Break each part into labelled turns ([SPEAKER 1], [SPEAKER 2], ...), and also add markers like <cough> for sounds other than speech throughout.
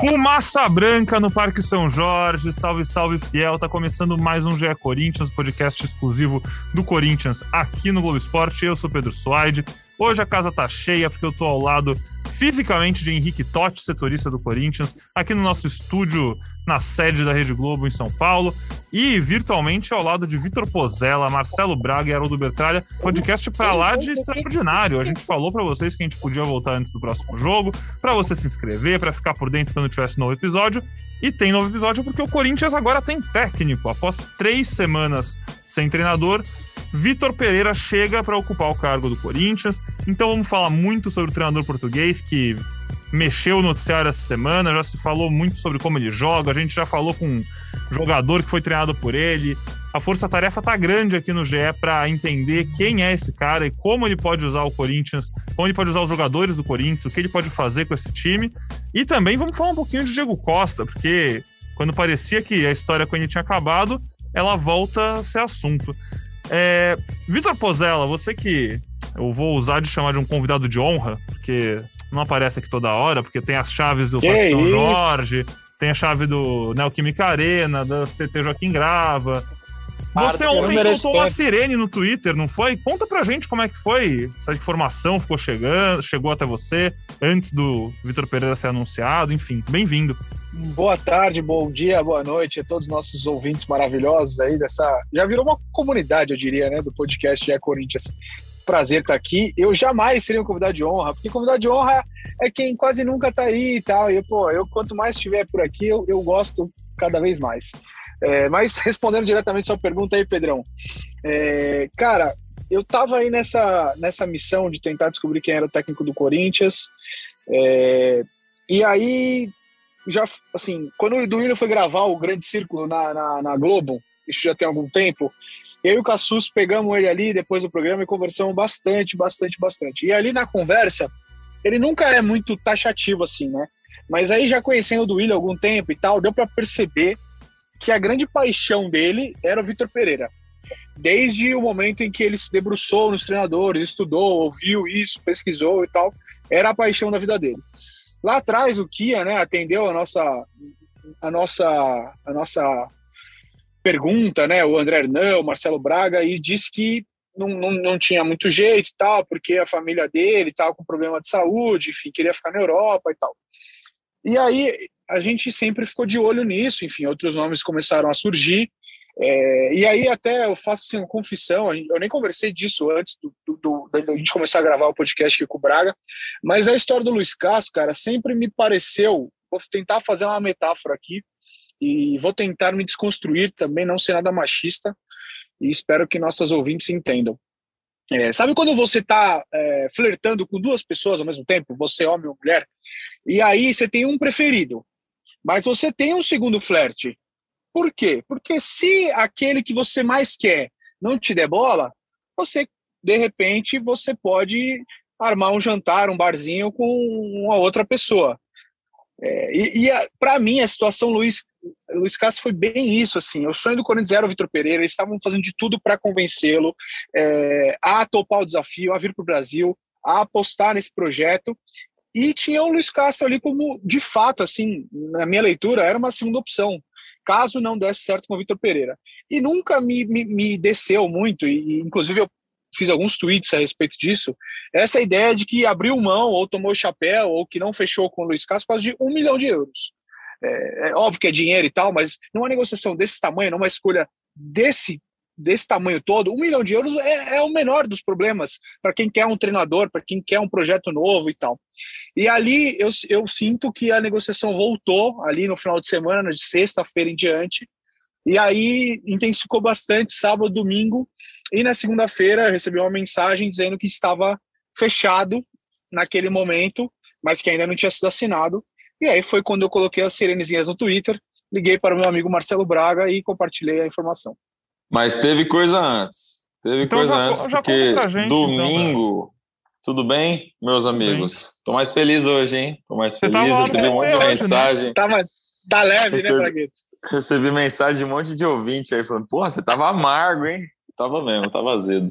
[SPEAKER 1] Fumaça Branca no Parque São Jorge, salve, salve fiel. Tá começando mais um GE Corinthians, podcast exclusivo do Corinthians aqui no Globo Esporte. Eu sou Pedro Suaide. Hoje a casa tá cheia porque eu tô ao lado fisicamente de Henrique Totti, setorista do Corinthians, aqui no nosso estúdio na sede da Rede Globo em São Paulo e virtualmente ao lado de Vitor Pozella, Marcelo Braga e Haroldo Bertralha. Podcast para lá de extraordinário. A gente falou para vocês que a gente podia voltar antes do próximo jogo, para você se inscrever, para ficar por dentro quando tivesse novo episódio. E tem novo episódio porque o Corinthians agora tem técnico. Após três semanas sem treinador, Vitor Pereira chega para ocupar o cargo do Corinthians. Então vamos falar muito sobre o treinador português que mexeu o noticiário essa semana, já se falou muito sobre como ele joga, a gente já falou com um jogador que foi treinado por ele. A força-tarefa tá grande aqui no GE para entender quem é esse cara e como ele pode usar o Corinthians, como ele pode usar os jogadores do Corinthians, o que ele pode fazer com esse time. E também vamos falar um pouquinho de Diego Costa, porque quando parecia que a história com ele tinha acabado, ela volta a ser assunto. É, Vitor Pozella, você que eu vou usar de chamar de um convidado de honra, porque não aparece aqui toda hora, porque tem as chaves do Parque São Jorge, tem a chave do Neoquímica Arena, da CT Joaquim Grava. Você ontem soltou uma sirene no Twitter, não foi? Conta pra gente como é que foi. Essa informação ficou chegando, chegou até você antes do Vitor Pereira ser anunciado, enfim, bem-vindo.
[SPEAKER 2] Boa tarde, bom dia, boa noite a todos os nossos ouvintes maravilhosos aí dessa. Já virou uma comunidade, eu diria, né, do podcast É Corinthians. Prazer estar aqui. Eu jamais seria um convidado de honra, porque convidado de honra é quem quase nunca tá aí e tal. E, pô, eu quanto mais estiver por aqui, eu, eu gosto cada vez mais. É, mas respondendo diretamente sua pergunta aí, Pedrão. É, cara, eu tava aí nessa, nessa missão de tentar descobrir quem era o técnico do Corinthians. É, e aí já, assim, quando o Duílio foi gravar o Grande Círculo na, na, na, Globo, isso já tem algum tempo, eu e o Cassus pegamos ele ali depois do programa e conversamos bastante, bastante, bastante. E ali na conversa, ele nunca é muito taxativo assim, né? Mas aí já conhecendo o Duílio há algum tempo e tal, deu para perceber que a grande paixão dele era o Vitor Pereira. Desde o momento em que ele se debruçou nos treinadores, estudou, ouviu isso, pesquisou e tal, era a paixão da vida dele. Lá atrás o Kia, né, atendeu a nossa a nossa a nossa pergunta, né, o André Hernan, o Marcelo Braga e disse que não, não, não tinha muito jeito e tal, porque a família dele estava com problema de saúde, enfim, queria ficar na Europa e tal. E aí a gente sempre ficou de olho nisso, enfim, outros nomes começaram a surgir. É, e aí até eu faço assim, uma confissão, eu nem conversei disso antes do, do, do, da gente começar a gravar o podcast aqui com o Braga, mas a história do Luiz Castro, cara, sempre me pareceu, vou tentar fazer uma metáfora aqui, e vou tentar me desconstruir também, não ser nada machista, e espero que nossas ouvintes entendam. É, sabe quando você está é, flertando com duas pessoas ao mesmo tempo, você homem ou mulher, e aí você tem um preferido, mas você tem um segundo flerte, por quê? Porque se aquele que você mais quer não te der bola, você, de repente, você pode armar um jantar, um barzinho com uma outra pessoa. É, e, e para mim, a situação Luiz, Luiz Castro foi bem isso. assim. O sonho do Corinthians era o Vitor Pereira, eles estavam fazendo de tudo para convencê-lo é, a topar o desafio, a vir para o Brasil, a apostar nesse projeto. E tinha o Luiz Castro ali como, de fato, assim, na minha leitura, era uma segunda opção caso não desse certo com o Vitor Pereira. E nunca me, me, me desceu muito, e inclusive eu fiz alguns tweets a respeito disso, essa ideia de que abriu mão, ou tomou chapéu, ou que não fechou com o Luiz Castro por causa de um milhão de euros. É, é, óbvio que é dinheiro e tal, mas numa negociação desse tamanho, numa escolha desse desse tamanho todo, um milhão de euros é, é o menor dos problemas para quem quer um treinador, para quem quer um projeto novo e tal. E ali eu, eu sinto que a negociação voltou ali no final de semana, de sexta-feira em diante, e aí intensificou bastante sábado, domingo, e na segunda-feira recebi uma mensagem dizendo que estava fechado naquele momento, mas que ainda não tinha sido assinado. E aí foi quando eu coloquei as sirenezinhas no Twitter, liguei para o meu amigo Marcelo Braga e compartilhei a informação.
[SPEAKER 3] Mas teve coisa antes. Teve então coisa já, antes, já porque gente, então, domingo, então, Tudo bem, meus amigos? Tô mais feliz hoje, hein? Tô mais feliz, recebi um monte de
[SPEAKER 2] né?
[SPEAKER 3] mensagem.
[SPEAKER 2] Tá, tá leve,
[SPEAKER 3] Recebi-
[SPEAKER 2] né, Bragueto?
[SPEAKER 3] Recebi mensagem de um monte de ouvinte aí falando, porra, você tava amargo, hein? Tava mesmo, tava azedo.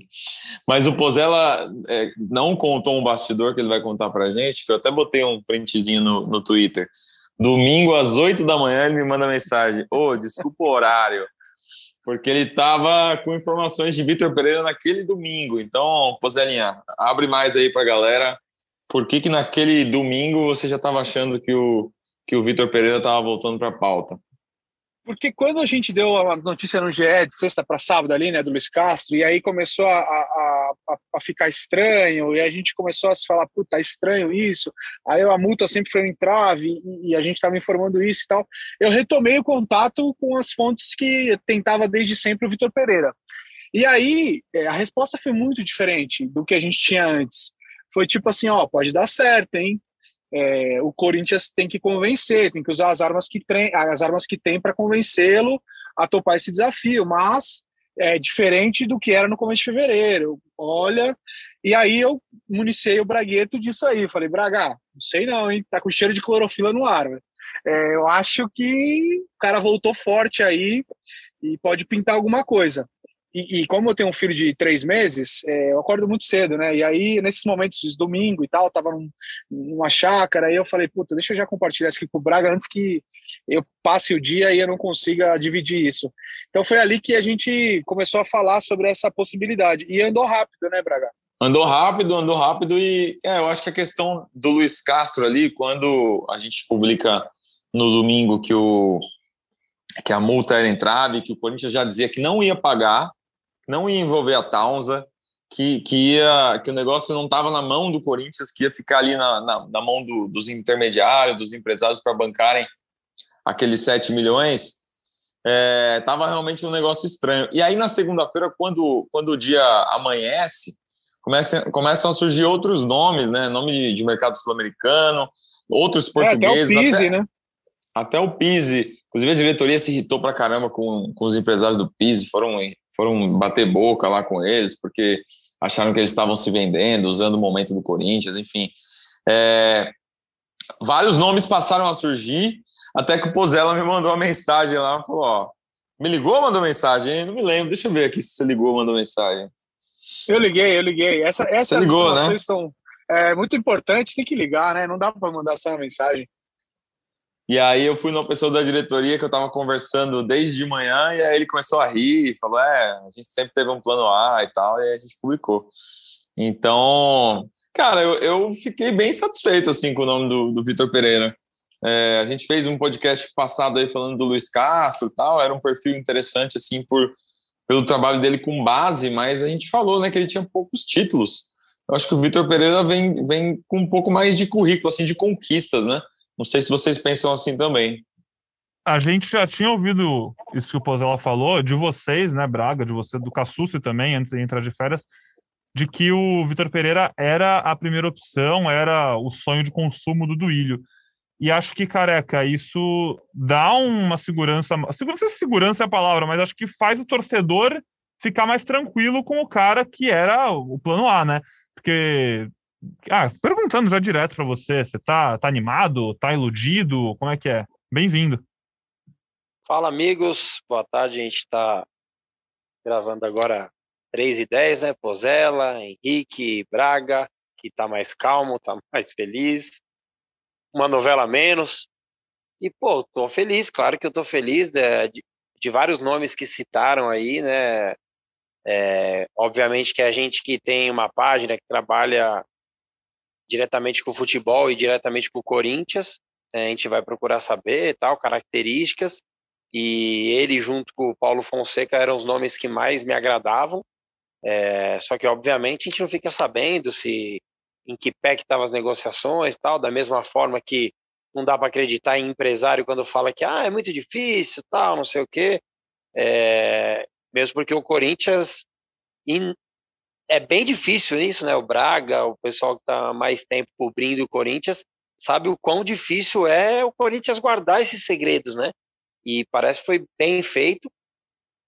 [SPEAKER 3] Mas o Pozella é, não contou um bastidor que ele vai contar pra gente, que eu até botei um printzinho no, no Twitter. Domingo, às 8 da manhã, ele me manda mensagem. Ô, desculpa o horário. Porque ele tava com informações de Vitor Pereira naquele domingo. Então, Pozelinha, abre mais aí pra galera. Por que que naquele domingo você já tava achando que o, que o Vitor Pereira tava voltando pra pauta?
[SPEAKER 2] Porque quando a gente deu a notícia no GE de sexta para sábado ali, né, do Luiz Castro, e aí começou a, a, a, a ficar estranho, e a gente começou a se falar, puta, tá estranho isso, aí a multa sempre foi um entrave, e, e a gente estava informando isso e tal. Eu retomei o contato com as fontes que tentava desde sempre o Vitor Pereira. E aí é, a resposta foi muito diferente do que a gente tinha antes. Foi tipo assim, ó, pode dar certo, hein? É, o Corinthians tem que convencer, tem que usar as armas que tem, as armas que tem para convencê-lo a topar esse desafio, mas é diferente do que era no começo de fevereiro. Olha, e aí eu municiei o Bragueto disso aí. Falei, Braga, não sei não, hein? Tá com cheiro de clorofila no ar. É, eu acho que o cara voltou forte aí e pode pintar alguma coisa. E, e como eu tenho um filho de três meses, é, eu acordo muito cedo, né? E aí, nesses momentos de domingo e tal, tava num, numa chácara, aí eu falei, puta, deixa eu já compartilhar isso aqui com o Braga antes que eu passe o dia e eu não consiga dividir isso. Então foi ali que a gente começou a falar sobre essa possibilidade. E andou rápido, né, Braga?
[SPEAKER 3] Andou rápido, andou rápido e é, eu acho que a questão do Luiz Castro ali, quando a gente publica no domingo que, o, que a multa era entrave, que o Corinthians já dizia que não ia pagar, não ia envolver a Taunza, que, que, ia, que o negócio não estava na mão do Corinthians, que ia ficar ali na, na, na mão do, dos intermediários, dos empresários para bancarem aqueles 7 milhões, estava realmente um negócio estranho. E aí, na segunda-feira, quando, quando o dia amanhece, começam, começam a surgir outros nomes, né? Nome de, de mercado sul-americano, outros
[SPEAKER 2] É, até o
[SPEAKER 3] portugueses.
[SPEAKER 2] Pise, né?
[SPEAKER 3] até o Pise. Inclusive, a diretoria se irritou pra caramba com, com os empresários do Pise, foram, foram bater boca lá com eles, porque acharam que eles estavam se vendendo, usando o momento do Corinthians, enfim. É, vários nomes passaram a surgir, até que o Pozella me mandou uma mensagem lá, falou, ó, me ligou ou mandou mensagem? Não me lembro, deixa eu ver aqui se você ligou ou mandou mensagem.
[SPEAKER 2] Eu liguei, eu liguei. Essa, essas
[SPEAKER 3] ligou, né?
[SPEAKER 2] são é, muito importantes, tem que ligar, né? Não dá para mandar só uma mensagem.
[SPEAKER 3] E aí eu fui numa pessoa da diretoria que eu estava conversando desde de manhã, e aí ele começou a rir, falou, é, a gente sempre teve um plano A e tal, e a gente publicou. Então, cara, eu, eu fiquei bem satisfeito, assim, com o nome do, do Vitor Pereira. É, a gente fez um podcast passado aí falando do Luiz Castro e tal, era um perfil interessante, assim, por, pelo trabalho dele com base, mas a gente falou, né, que ele tinha poucos títulos. Eu acho que o Vitor Pereira vem, vem com um pouco mais de currículo, assim, de conquistas, né? Não sei se vocês pensam assim também.
[SPEAKER 1] A gente já tinha ouvido isso que o Pozella falou, de vocês, né, Braga, de você, do Cassucci também, antes de entrar de férias, de que o Vitor Pereira era a primeira opção, era o sonho de consumo do Duílio. E acho que, careca, isso dá uma segurança. Segurança, segurança é a palavra, mas acho que faz o torcedor ficar mais tranquilo com o cara que era o plano A, né? Porque. Ah, perguntando já direto para você, você tá, tá animado? Tá iludido? Como é que é? Bem-vindo.
[SPEAKER 4] Fala, amigos. Boa tarde. A gente está gravando agora 3 e 10, né? Pozella, Henrique, Braga, que está mais calmo, está <laughs> mais feliz. Uma novela menos. E, pô, tô feliz, claro que eu tô feliz de, de, de vários nomes que citaram aí, né? É, obviamente que a gente que tem uma página que trabalha diretamente com o futebol e diretamente com o Corinthians, né, a gente vai procurar saber tal, características e ele junto com o Paulo Fonseca eram os nomes que mais me agradavam. É, só que obviamente a gente não fica sabendo se em que pé que estavam as negociações, tal, da mesma forma que não dá para acreditar em empresário quando fala que ah, é muito difícil, tal, não sei o quê. É, mesmo porque o Corinthians in, é bem difícil isso, né? O Braga, o pessoal que está mais tempo cobrindo o Corinthians, sabe o quão difícil é o Corinthians guardar esses segredos, né? E parece que foi bem feito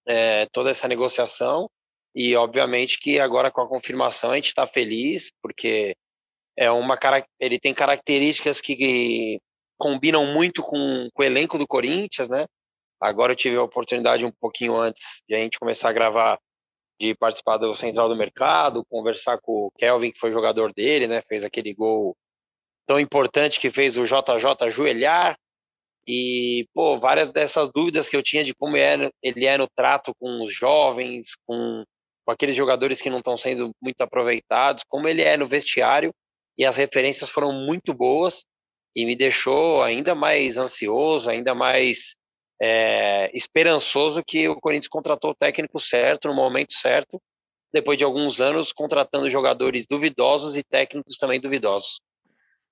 [SPEAKER 4] é, toda essa negociação. E obviamente que agora com a confirmação a gente está feliz, porque é uma ele tem características que combinam muito com, com o elenco do Corinthians, né? Agora eu tive a oportunidade um pouquinho antes de a gente começar a gravar de participar do Central do Mercado, conversar com o Kelvin, que foi jogador dele, né? Fez aquele gol tão importante que fez o JJ ajoelhar. E, pô, várias dessas dúvidas que eu tinha de como é, ele é no trato com os jovens, com, com aqueles jogadores que não estão sendo muito aproveitados, como ele é no vestiário, e as referências foram muito boas e me deixou ainda mais ansioso, ainda mais é, esperançoso que o Corinthians contratou o técnico certo, no momento certo, depois de alguns anos contratando jogadores duvidosos e técnicos também duvidosos.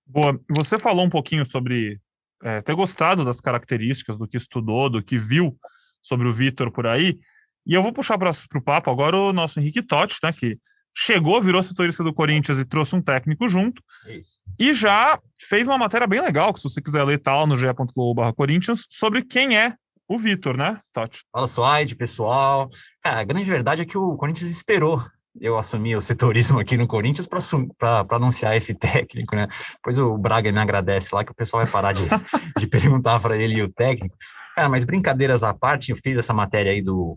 [SPEAKER 1] Boa. Você falou um pouquinho sobre é, ter gostado das características, do que estudou, do que viu sobre o Vitor por aí. E eu vou puxar para o papo agora o nosso Henrique Totti, né, que chegou, virou setorista do Corinthians e trouxe um técnico junto. Isso. E já fez uma matéria bem legal, que se você quiser ler tal no ge.globo Corinthians, sobre quem é o Vitor, né, Totti?
[SPEAKER 5] Fala, Suaide, pessoal. Cara, a grande verdade é que o Corinthians esperou eu assumir o setorismo aqui no Corinthians para anunciar esse <laughs> técnico, né? Depois o Braga me agradece lá que o pessoal vai parar de, <laughs> de perguntar para ele e o técnico. Cara, mas brincadeiras à parte, eu fiz essa matéria aí do,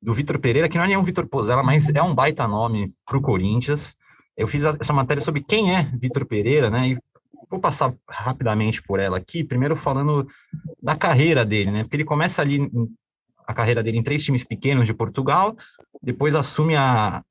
[SPEAKER 5] do Vitor Pereira, que não é nenhum Vitor Pozella, mas é um baita nome para o Corinthians. Eu fiz essa matéria sobre quem é Vitor Pereira, né? E vou passar rapidamente por ela aqui, primeiro falando da carreira dele, né? Porque ele começa ali a carreira dele em três times pequenos de Portugal, depois assume a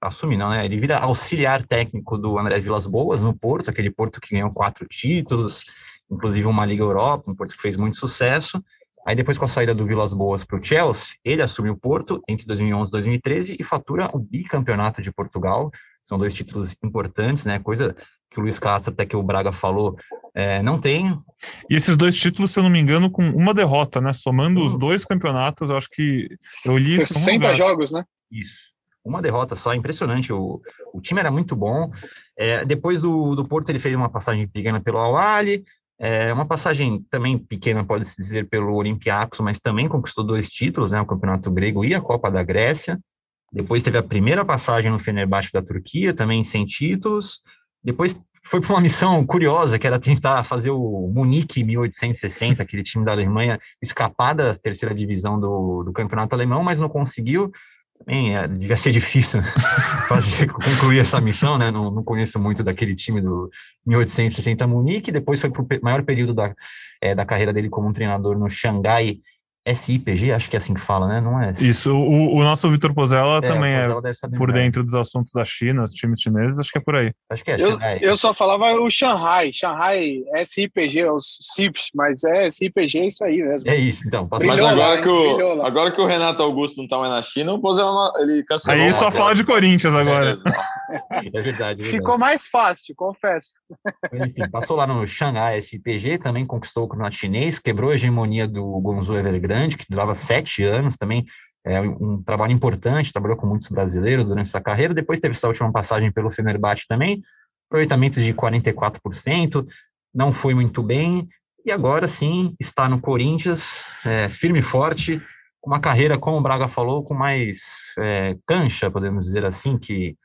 [SPEAKER 5] assume não, né? Ele vira auxiliar técnico do André Vilas Boas no Porto, aquele Porto que ganhou quatro títulos, inclusive uma Liga Europa, um Porto que fez muito sucesso. Aí depois com a saída do Vilas Boas para o Chelsea, ele assume o Porto entre 2011 e 2013 e fatura o bicampeonato de Portugal. São dois títulos importantes, né? Coisa que o Luiz Castro, até que o Braga falou, é, não tem.
[SPEAKER 1] E esses dois títulos, se eu não me engano, com uma derrota, né? Somando os dois campeonatos, eu acho que eu li
[SPEAKER 2] 60 jogos, né?
[SPEAKER 5] Isso. Uma derrota só, impressionante. O, o time era muito bom. É, depois do, do Porto, ele fez uma passagem pequena pelo Awali, é uma passagem também pequena, pode-se dizer, pelo Olympiacos, mas também conquistou dois títulos, né, o Campeonato Grego e a Copa da Grécia. Depois teve a primeira passagem no Fenerbahçe da Turquia, também sem títulos. Depois foi para uma missão curiosa, que era tentar fazer o Munique 1860, aquele time da Alemanha, escapar da terceira divisão do, do campeonato alemão, mas não conseguiu. Bem, é, devia ser difícil <laughs> fazer, concluir essa missão, né? Não, não, conheço muito daquele time do 1860 Munique. Depois foi para o maior período da, é, da carreira dele como um treinador no Xangai SIPG, acho que é assim que fala, né? Não é?
[SPEAKER 1] Isso, o, o nosso Vitor Pozella é, também é por dentro dos assuntos da China, os times chineses, acho que é por aí.
[SPEAKER 2] Acho que é. Eu, eu só falava o Shanghai, Shanghai SIPG, os CIPs, mas é SIPG é isso aí mesmo.
[SPEAKER 5] É isso, então.
[SPEAKER 3] Mas agora, que o, agora que o Renato Augusto não tá mais na China, o Pozella ele cancelou.
[SPEAKER 1] Aí só fala de Corinthians agora.
[SPEAKER 5] É, <laughs> é, verdade, é verdade.
[SPEAKER 2] Ficou mais fácil, confesso.
[SPEAKER 5] Enfim, passou lá no Shanghai SIPG, também conquistou o campeonato chinês, quebrou a hegemonia do Gonzalo Evergrande grande, que durava sete anos também, é um trabalho importante, trabalhou com muitos brasileiros durante essa carreira, depois teve essa última passagem pelo Fenerbahçe também, aproveitamento de 44%, não foi muito bem, e agora sim está no Corinthians, é, firme e forte, uma carreira, como o Braga falou, com mais é, cancha, podemos dizer assim, que,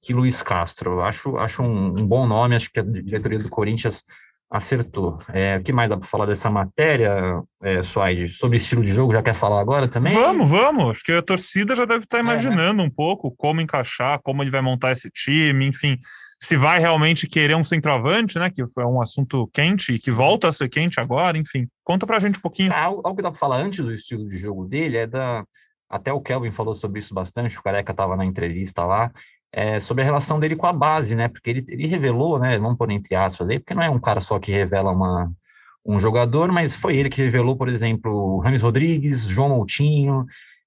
[SPEAKER 5] que Luiz Castro. Acho, acho um, um bom nome, acho que a diretoria do Corinthians Acertou. É, o que mais dá para falar dessa matéria, é, Suaide? Sobre estilo de jogo, já quer falar agora também?
[SPEAKER 1] Vamos, vamos. Acho que a torcida já deve estar imaginando é, né? um pouco como encaixar, como ele vai montar esse time, enfim. Se vai realmente querer um centroavante, né? Que foi um assunto quente e que volta a ser quente agora, enfim. Conta pra gente um pouquinho.
[SPEAKER 5] Ah, algo que dá para falar antes do estilo de jogo dele é da. Até o Kelvin falou sobre isso bastante, o Careca estava na entrevista lá é, sobre a relação dele com a base, né? Porque ele, ele revelou, né? Vamos pôr entre aspas aí, porque não é um cara só que revela uma, um jogador, mas foi ele que revelou, por exemplo, Rames Rodrigues, João Moutinho,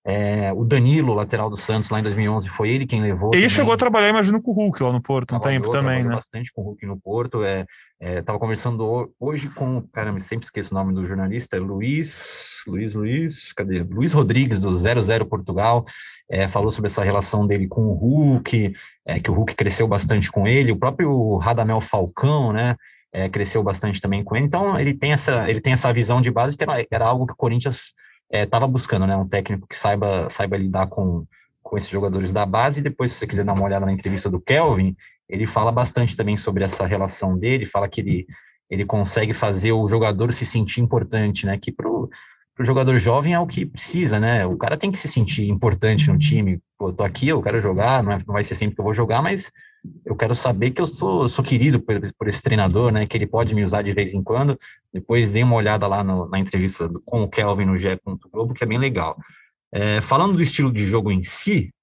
[SPEAKER 5] é, o Danilo, lateral do Santos, lá em 2011, foi ele quem levou.
[SPEAKER 1] Ele também. chegou a trabalhar, imagino, com o Hulk lá no Porto, um tempo também, né?
[SPEAKER 5] bastante com o Hulk no Porto. É, é, tava conversando hoje com, caramba, sempre esqueço o nome do jornalista, é Luiz, Luiz, Luiz, cadê? Luiz Rodrigues, do 00 Portugal é, falou sobre essa relação dele com o Hulk, é, que o Hulk cresceu bastante com ele, o próprio Radamel Falcão, né, é, cresceu bastante também com ele, então ele tem essa, ele tem essa visão de base que era, era algo que o Corinthians estava é, buscando, né, um técnico que saiba, saiba lidar com, com esses jogadores da base, e depois se você quiser dar uma olhada na entrevista do Kelvin, ele fala bastante também sobre essa relação dele, fala que ele, ele consegue fazer o jogador se sentir importante, né? Que pro, pro jogador jovem é o que precisa, né? O cara tem que se sentir importante no time. Pô, eu tô aqui, eu quero jogar, não, é, não vai ser sempre que eu vou jogar, mas eu quero saber que eu sou, sou querido por, por, esse treinador, né? Que ele pode me usar de vez em quando. Depois dei uma olhada lá no, na entrevista com o Kelvin no GE. Globo, que é bem legal. É, falando do estilo de jogo em si,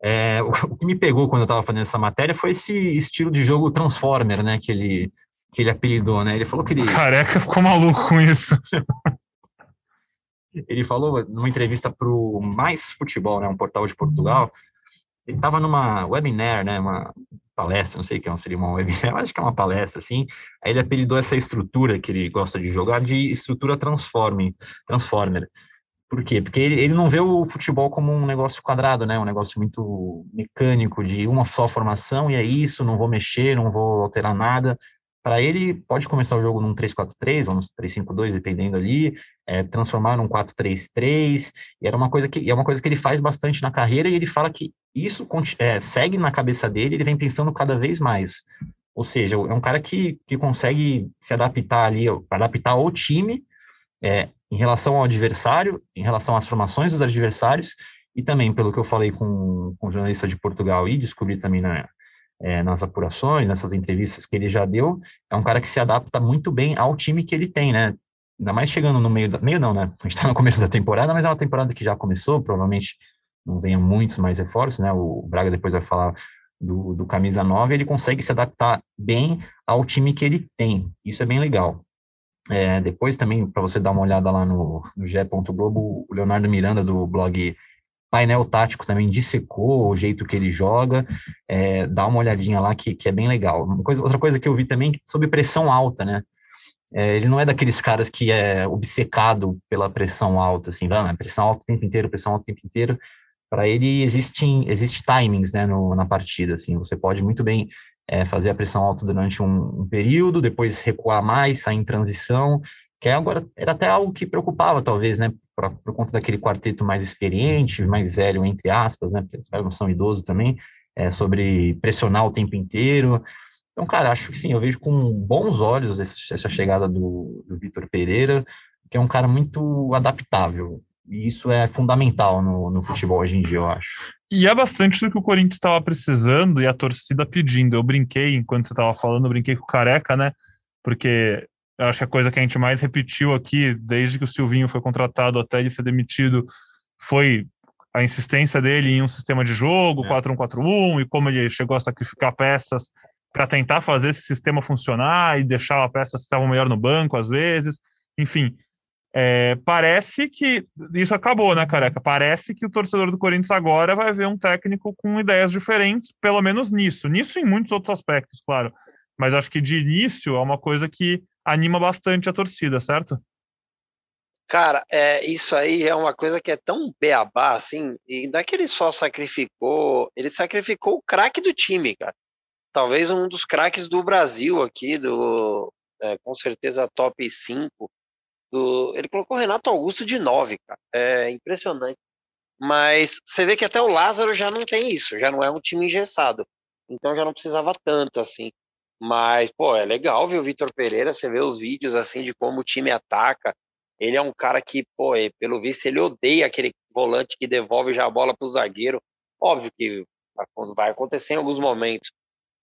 [SPEAKER 5] é, o, o, que me pegou quando eu estava fazendo essa matéria foi esse estilo de jogo Transformer, né? Que ele, que ele apelidou, né? Ele falou que ele.
[SPEAKER 1] Careca ficou maluco com isso. <laughs>
[SPEAKER 5] ele falou numa entrevista para o Mais Futebol, né? Um portal de Portugal. Ele estava numa webinar, né? Uma palestra, não sei o que é, seria uma webinar, <laughs> acho que é uma palestra, assim. Aí ele apelidou essa estrutura que ele gosta de jogar de estrutura transforme, Transformer. Por quê? Porque ele, ele não vê o futebol como um negócio quadrado, né? Um negócio muito mecânico, de uma só formação e é isso, não vou mexer, não vou alterar nada. Para ele, pode começar o jogo num 3-4-3 ou num 3-5-2, dependendo ali, é, transformar num 4-3-3, e era uma coisa que é uma coisa que ele faz bastante na carreira, e ele fala que isso é, segue na cabeça dele, ele vem pensando cada vez mais. Ou seja, é um cara que, que consegue se adaptar ali, adaptar ao time, é, em relação ao adversário, em relação às formações dos adversários, e também, pelo que eu falei com, com o jornalista de Portugal e descobri também na, é, nas apurações, nessas entrevistas que ele já deu, é um cara que se adapta muito bem ao time que ele tem, né? Ainda mais chegando no meio da. Meio não, né? A gente está no começo da temporada, mas é uma temporada que já começou, provavelmente não venham muitos mais reforços, né? O Braga depois vai falar do, do camisa 9, ele consegue se adaptar bem ao time que ele tem. Isso é bem legal. É, depois também, para você dar uma olhada lá no, no. Globo, o Leonardo Miranda, do blog Painel Tático, também dissecou o jeito que ele joga. É, dá uma olhadinha lá que, que é bem legal. Coisa, outra coisa que eu vi também, sobre pressão alta, né? É, ele não é daqueles caras que é obcecado pela pressão alta, assim, vamos, pressão alta o tempo inteiro, pressão alta o tempo inteiro. Para ele existem existe timings, né, no, na partida, assim, você pode muito bem é, fazer a pressão alta durante um, um, período, depois recuar mais, sair em transição, que agora era até algo que preocupava, talvez, né, por, conta daquele quarteto mais experiente, mais velho, entre aspas, né, porque não são idosos também, é, sobre pressionar o tempo inteiro. Então, cara, acho que sim, eu vejo com bons olhos essa, essa chegada do, do Vitor Pereira, que é um cara muito adaptável. E isso é fundamental no, no futebol hoje em dia, eu acho.
[SPEAKER 1] E é bastante do que o Corinthians estava precisando e a torcida pedindo. Eu brinquei, enquanto você estava falando, eu brinquei com o Careca, né? Porque acho que a coisa que a gente mais repetiu aqui, desde que o Silvinho foi contratado até ele ser demitido, foi a insistência dele em um sistema de jogo, é. 4-1-4-1, e como ele chegou a sacrificar peças para tentar fazer esse sistema funcionar e deixar peças que estavam melhor no banco, às vezes. Enfim, é, parece que isso acabou, né, careca? Parece que o torcedor do Corinthians agora vai ver um técnico com ideias diferentes, pelo menos nisso. Nisso e em muitos outros aspectos, claro. Mas acho que de início é uma coisa que anima bastante a torcida, certo?
[SPEAKER 4] Cara, é, isso aí é uma coisa que é tão beabá, assim, e daqui ele só sacrificou, ele sacrificou o craque do time, cara. Talvez um dos craques do Brasil aqui, do, é, com certeza top 5 do, ele colocou o Renato Augusto de 9, cara. É impressionante. Mas você vê que até o Lázaro já não tem isso, já não é um time engessado. Então já não precisava tanto assim. Mas, pô, é legal ver o Vitor Pereira, você vê os vídeos assim de como o time ataca. Ele é um cara que, pô, é, pelo visto, ele odeia aquele volante que devolve já a bola pro zagueiro. Óbvio que vai acontecer em alguns momentos,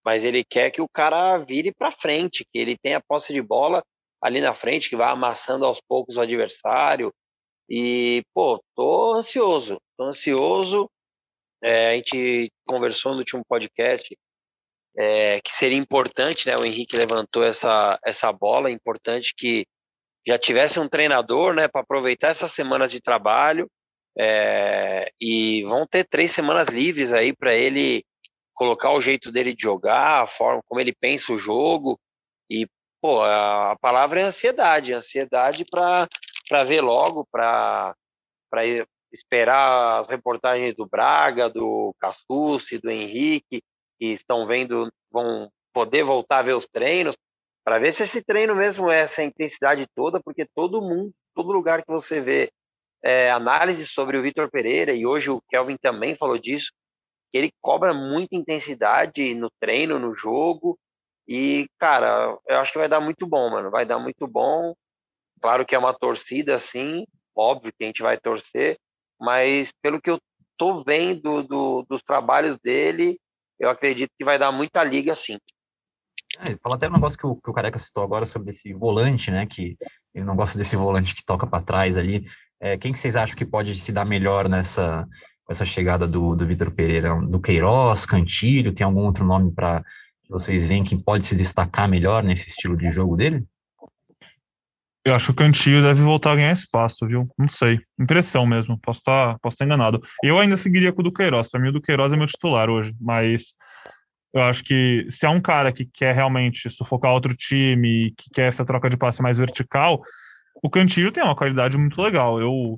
[SPEAKER 4] mas ele quer que o cara vire para frente, que ele tenha posse de bola ali na frente, que vai amassando aos poucos o adversário. E, pô, tô ansioso, tô ansioso. É, a gente conversou no último podcast é, que seria importante, né? O Henrique levantou essa, essa bola, é importante que já tivesse um treinador, né, para aproveitar essas semanas de trabalho. É, e vão ter três semanas livres aí para ele colocar o jeito dele de jogar, a forma como ele pensa o jogo e pô, a, palavra é ansiedade, ansiedade para ver logo, para esperar as reportagens do Braga, do Cassucci, do Henrique, que estão vendo, vão poder voltar a ver os treinos, para ver se esse treino mesmo é essa intensidade toda, porque todo mundo, todo lugar que você vê é, análise sobre o Vitor Pereira, e hoje o Kelvin também falou disso, que ele cobra muita intensidade no treino, no jogo. E, cara, eu acho que vai dar muito bom, mano. Vai dar muito bom. Claro que é uma torcida, assim, óbvio que a gente vai torcer, mas pelo que eu tô vendo do, dos trabalhos dele, eu acredito que vai dar muita liga, sim.
[SPEAKER 5] É, fala até um negócio que o, que o Careca citou agora sobre esse volante, né? Que ele não gosta <laughs> desse volante que toca para trás ali. É, quem que vocês acham que pode se dar melhor nessa essa chegada do, do Vitor Pereira? Do Queiroz, Cantilho? Tem algum outro nome para vocês veem que pode se destacar melhor nesse estilo de jogo dele?
[SPEAKER 1] Eu acho que o Cantilho deve voltar a ganhar espaço, viu? Não sei. Impressão mesmo. Posso estar tá, posso tá enganado. Eu ainda seguiria com o do Queiroz. Para mim, o do Queiroz é meu titular hoje. Mas eu acho que se é um cara que quer realmente sufocar outro time, que quer essa troca de passe mais vertical, o Cantilho tem uma qualidade muito legal. Eu,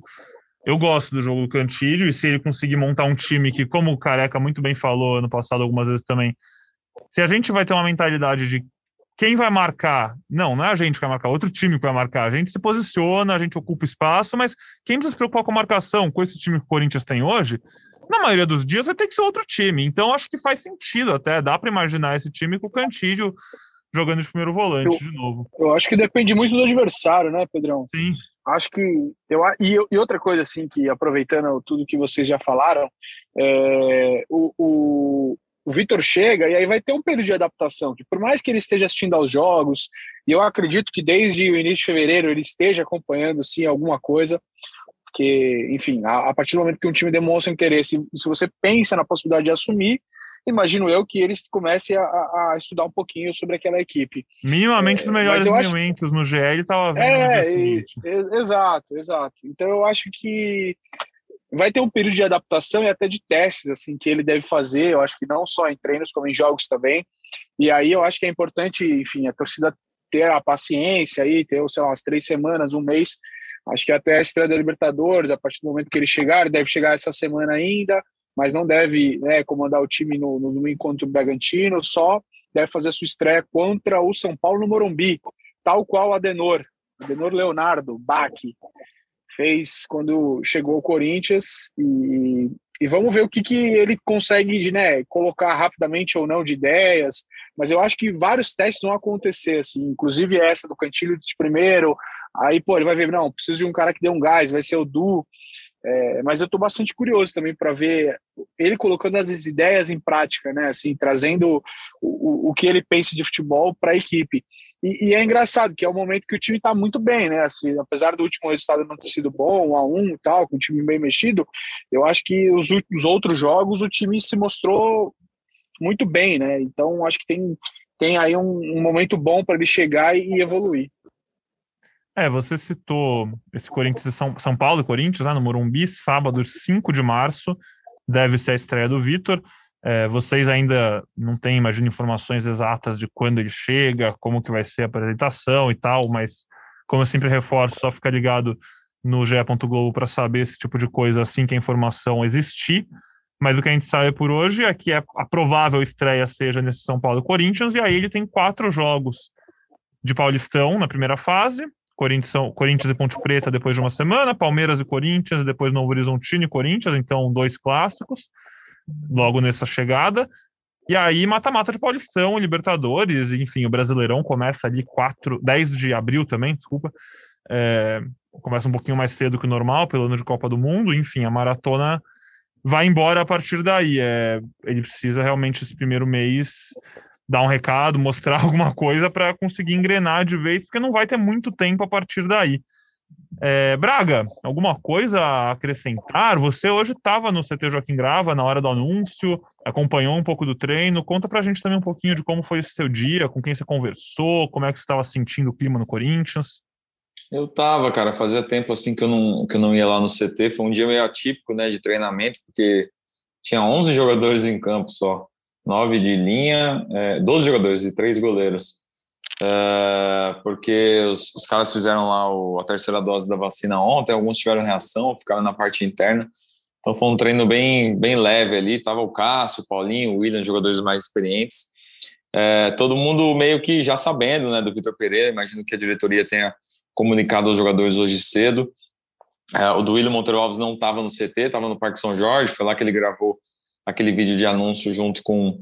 [SPEAKER 1] eu gosto do jogo do Cantilho, e se ele conseguir montar um time que, como o Careca muito bem falou ano passado algumas vezes também, se a gente vai ter uma mentalidade de quem vai marcar? Não, não é a gente que vai marcar, outro time que vai marcar. A gente se posiciona, a gente ocupa espaço, mas quem precisa se preocupar com a marcação, com esse time que o Corinthians tem hoje, na maioria dos dias vai ter que ser outro time. Então acho que faz sentido até, dá para imaginar esse time com o Cantídio jogando de primeiro volante eu, de novo.
[SPEAKER 2] Eu acho que depende muito do adversário, né, Pedrão?
[SPEAKER 1] Sim.
[SPEAKER 2] Acho que eu e, e outra coisa assim que aproveitando tudo que vocês já falaram, é, o, o, o Vitor chega e aí vai ter um período de adaptação, que por mais que ele esteja assistindo aos jogos, e eu acredito que desde o início de fevereiro ele esteja acompanhando sim alguma coisa, porque, enfim, a, a partir do momento que um time demonstra interesse, se você pensa na possibilidade de assumir, imagino eu que eles comecem a, a, estudar um pouquinho sobre aquela equipe.
[SPEAKER 1] Minimamente é, os melhores momentos acho... no GL estava vendo é,
[SPEAKER 2] e, exato, exato. Então eu acho que vai ter um período de adaptação e até de testes assim que ele deve fazer. Eu acho que não só em treinos como em jogos também. E aí eu acho que é importante, enfim, a torcida ter a paciência aí, ter, sei lá, umas três semanas, um mês. Acho que até a estreia da Libertadores, a partir do momento que ele chegar, deve chegar essa semana ainda, mas não deve né, comandar o time no, no domingo contra o Bragantino, só deve fazer sua estreia contra o São Paulo no Morumbi, tal qual Adenor, Adenor Leonardo, Baque, fez quando chegou ao Corinthians e, e vamos ver o que, que ele consegue né, colocar rapidamente ou não de ideias, mas eu acho que vários testes vão acontecer, assim, inclusive essa do Cantilho de primeiro, aí, pô, ele vai ver, não, preciso de um cara que dê um gás, vai ser o Du, é, mas eu estou bastante curioso também para ver ele colocando as ideias em prática, né? Assim, trazendo o, o que ele pensa de futebol para a equipe. E, e, é engraçado que é o momento que o time está muito bem, né? Assim, apesar do último resultado não ter sido bom, um a um e tal, com o time bem mexido, eu acho que os, os outros jogos o time se mostrou muito bem, né? Então acho que tem, tem aí um, um momento bom para ele chegar e evoluir.
[SPEAKER 1] É, você citou esse Corinthians São, São Paulo e Corinthians, né, no Morumbi, sábado 5 de março, deve ser a estreia do Vitor. É, vocês ainda não têm, imagino, informações exatas de quando ele chega, como que vai ser a apresentação e tal, mas como eu sempre reforço, só ficar ligado no GE. Globo para saber esse tipo de coisa assim que a informação existir. Mas o que a gente sabe por hoje é que a provável estreia seja nesse São Paulo Corinthians, e aí ele tem quatro jogos de Paulistão na primeira fase, Corinthians, Corinthians e Ponte Preta depois de uma semana, Palmeiras e Corinthians, depois Novo Horizontino e Corinthians, então dois clássicos, logo nessa chegada. E aí, mata-mata de Paulistão, Libertadores, enfim, o Brasileirão começa ali 4, 10 de abril também, desculpa. É, começa um pouquinho mais cedo que o normal, pelo ano de Copa do Mundo, enfim, a maratona vai embora a partir daí. É, ele precisa realmente esse primeiro mês dar um recado, mostrar <laughs> alguma coisa para conseguir engrenar de vez, porque não vai ter muito tempo a partir daí. É, Braga, alguma coisa a acrescentar? Você hoje estava no CT Joaquim Grava na hora do anúncio, acompanhou um pouco do treino. Conta para a gente também um pouquinho de como foi esse seu dia, com quem você conversou, como é que você estava sentindo o clima no Corinthians.
[SPEAKER 3] Eu tava, cara, fazia tempo assim que eu não, que eu não ia lá no CT. Foi um dia meio atípico, né, de treinamento, porque tinha 11 jogadores em campo só nove de linha, é, 12 jogadores e três goleiros. É, porque os, os, caras fizeram lá o, a terceira dose da vacina ontem, alguns tiveram reação, ficaram na parte interna. Então foi um treino bem, bem leve ali. Tava o Cássio, o Paulinho, o William, jogadores mais experientes. É, todo mundo meio que já sabendo né, do Vitor Pereira. Imagino que a diretoria tenha comunicado aos jogadores hoje cedo. É, o do William Monteiro Alves não estava no CT, estava no Parque São Jorge. Foi lá que ele gravou aquele vídeo de anúncio junto com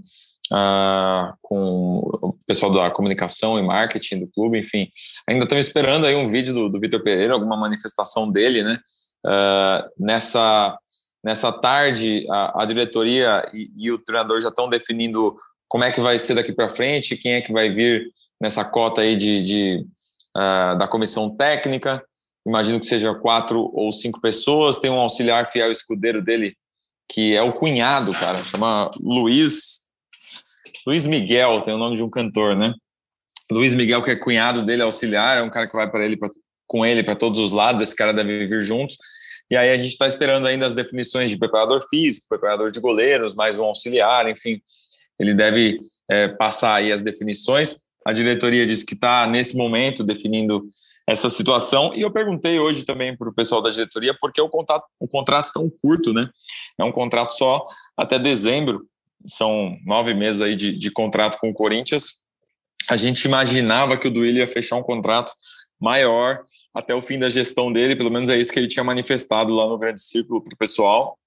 [SPEAKER 3] Uh, com o pessoal da comunicação e marketing do clube, enfim. Ainda estamos esperando aí um vídeo do, do Vitor Pereira, alguma manifestação dele, né? Uh, nessa, nessa tarde, a, a diretoria e, e, o treinador já estão definindo como é que vai ser daqui para frente, quem é que vai vir nessa cota aí de, de uh, da comissão técnica. Imagino que seja quatro ou cinco pessoas. Tem um auxiliar fiel escudeiro dele, que é o cunhado, cara, chama Luiz Luiz Miguel, tem o nome de um cantor, né? Luiz Miguel, que é cunhado dele, auxiliar, é um cara que vai para ele pra, com ele para todos os lados, esse cara deve vir junto. E aí a gente está esperando ainda as definições de preparador físico, preparador de goleiros, mais um auxiliar, enfim. Ele deve é, passar aí as definições. A diretoria disse que está, nesse momento, definindo essa situação. E eu perguntei hoje também para o pessoal da diretoria por que o contrato, o contrato tão curto, né? É um contrato só até dezembro são nove meses aí de, de contrato com o Corinthians. A gente imaginava que o Duílio ia fechar um contrato maior até o fim da gestão dele, pelo menos é isso que ele tinha manifestado lá no Grande Círculo para o pessoal.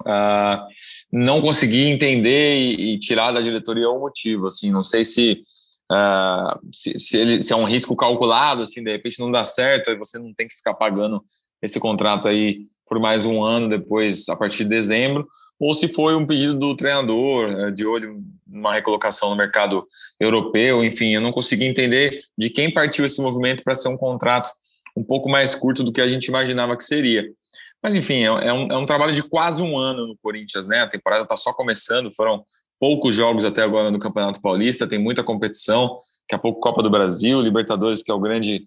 [SPEAKER 3] Uh, não consegui entender e, e, tirar da diretoria o motivo, assim, não sei se, uh, se, se, ele, se é um risco calculado, assim, de repente não dá certo, aí você não tem que ficar pagando esse contrato aí por mais um ano depois, a partir de dezembro, ou se foi um pedido do treinador, eh, de olho numa recolocação no mercado europeu, enfim, eu não consegui entender de quem partiu esse movimento para ser um contrato um pouco mais curto do que a gente imaginava que seria. Mas, enfim, é, é, um, é um trabalho de quase um ano no Corinthians, né? A temporada está só começando, foram poucos jogos até agora no Campeonato Paulista, tem muita competição, daqui a pouco Copa do Brasil, Libertadores, que é o grande,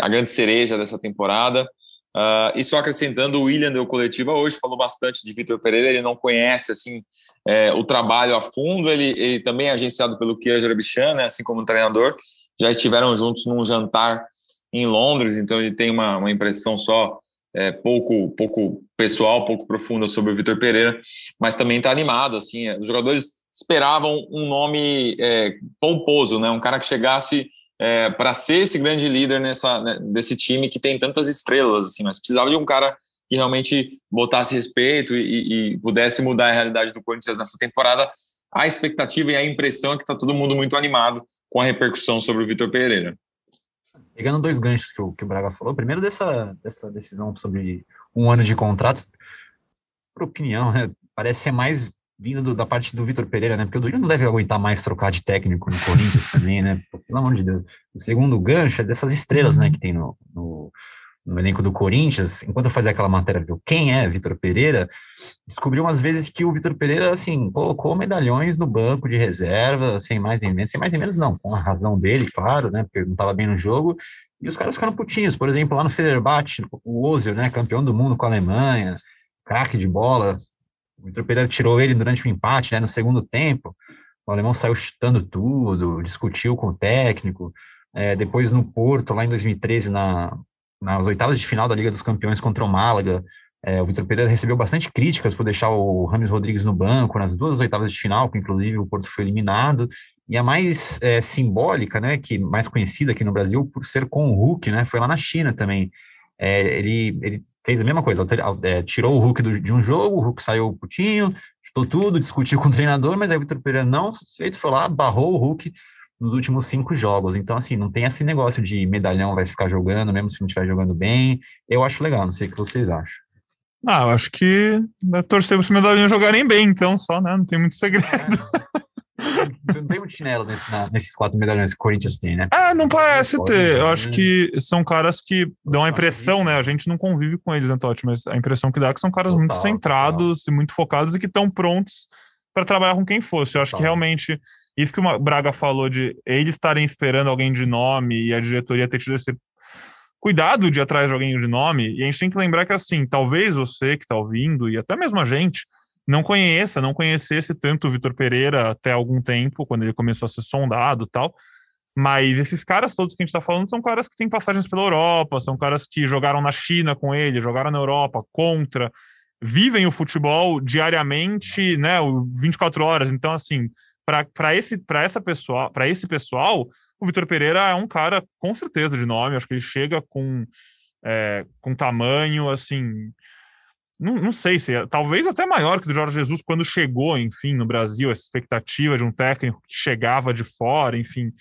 [SPEAKER 3] a grande cereja dessa temporada. Uh, e só acrescentando, o William deu coletiva hoje, falou bastante de Vitor Pereira, ele não conhece assim é, o trabalho a fundo, ele, ele também é agenciado pelo Kia Jerabichan, né, assim como o treinador, já estiveram juntos num jantar em Londres, então ele tem uma, uma impressão só é, pouco, pouco pessoal, pouco profunda sobre o Vitor Pereira, mas também está animado, assim, é, os jogadores esperavam um nome é, pomposo, né, um cara que chegasse é, para ser esse grande líder nessa, né, desse time que tem tantas estrelas, assim, mas precisava de um cara que realmente botasse respeito e, e pudesse mudar a realidade do Corinthians nessa temporada. A expectativa e a impressão é que está todo mundo muito animado com a repercussão sobre o Vitor Pereira.
[SPEAKER 5] Pegando dois ganchos que o, que o Braga falou, primeiro dessa, dessa decisão sobre um ano de contrato, por opinião, né, parece ser mais vindo do, da parte do Vitor Pereira, né? Porque o Duílio não deve aguentar mais trocar de técnico no Corinthians também, né? Pelo amor de Deus. O segundo gancho é dessas estrelas, né, que tem no, no, no elenco do Corinthians. Enquanto eu fazia aquela matéria do quem é Vitor Pereira, descobri umas vezes que o Vitor Pereira, assim, colocou medalhões no banco de reserva, sem mais nem menos, sem mais nem menos não, com a razão dele, claro, né? Porque não estava bem no jogo. E os caras ficaram putinhos. Por exemplo, lá no Fenerbahçe, o Ozil, né, campeão do mundo com a Alemanha, craque de bola, o Vitor Pereira tirou ele durante o empate, né, no segundo tempo. O alemão saiu chutando tudo, discutiu com o técnico. É, depois no Porto, lá em 2013, na, nas oitavas de final da Liga dos Campeões contra o Málaga, é, o Vitor Pereira recebeu bastante críticas por deixar o Rames Rodrigues no banco nas duas oitavas de final, que inclusive o Porto foi eliminado. E a mais é, simbólica, né, que mais conhecida aqui no Brasil por ser com o Hulk, né, foi lá na China também. É, ele, ele fez a mesma coisa, é, tirou o Hulk do, de um jogo, o Hulk saiu putinho, chutou tudo, discutiu com o treinador, mas aí o Vitor Pereira não, feito foi lá, barrou o Hulk nos últimos cinco jogos. Então, assim, não tem esse negócio de medalhão vai ficar jogando, mesmo se não estiver jogando bem. Eu acho legal, não sei o que vocês acham.
[SPEAKER 1] Ah, eu acho que é torcer para os medalhões jogarem bem, então, só, né? Não tem muito segredo. É.
[SPEAKER 5] Não tem muito chinelo nesse, na, nesses quatro medalhões que o Corinthians tem, né?
[SPEAKER 1] É, não parece ter. Eu acho que são caras que dão a impressão, né? A gente não convive com eles, né, Totti? Mas a impressão que dá é que são caras total, muito centrados total. e muito focados e que estão prontos para trabalhar com quem fosse. Eu acho total. que realmente isso que o Braga falou de eles estarem esperando alguém de nome e a diretoria ter tido esse cuidado de ir atrás de alguém de nome. E a gente tem que lembrar que, assim, talvez você que está ouvindo e até mesmo a gente não conheça, não conhecesse tanto o Vitor Pereira até algum tempo, quando ele começou a ser sondado tal. Mas esses caras todos que a gente está falando são caras que têm passagens pela Europa, são caras que jogaram na China com ele, jogaram na Europa contra, vivem o futebol diariamente, né, 24 horas. Então, assim, para esse, essa pessoal, para esse pessoal, o Vitor Pereira é um cara com certeza de nome. Acho que ele chega com, é, com tamanho, assim, não, não, sei se é, talvez até maior que o do Jorge Jesus quando chegou, enfim, no Brasil, essa expectativa de um técnico que chegava de fora, enfim.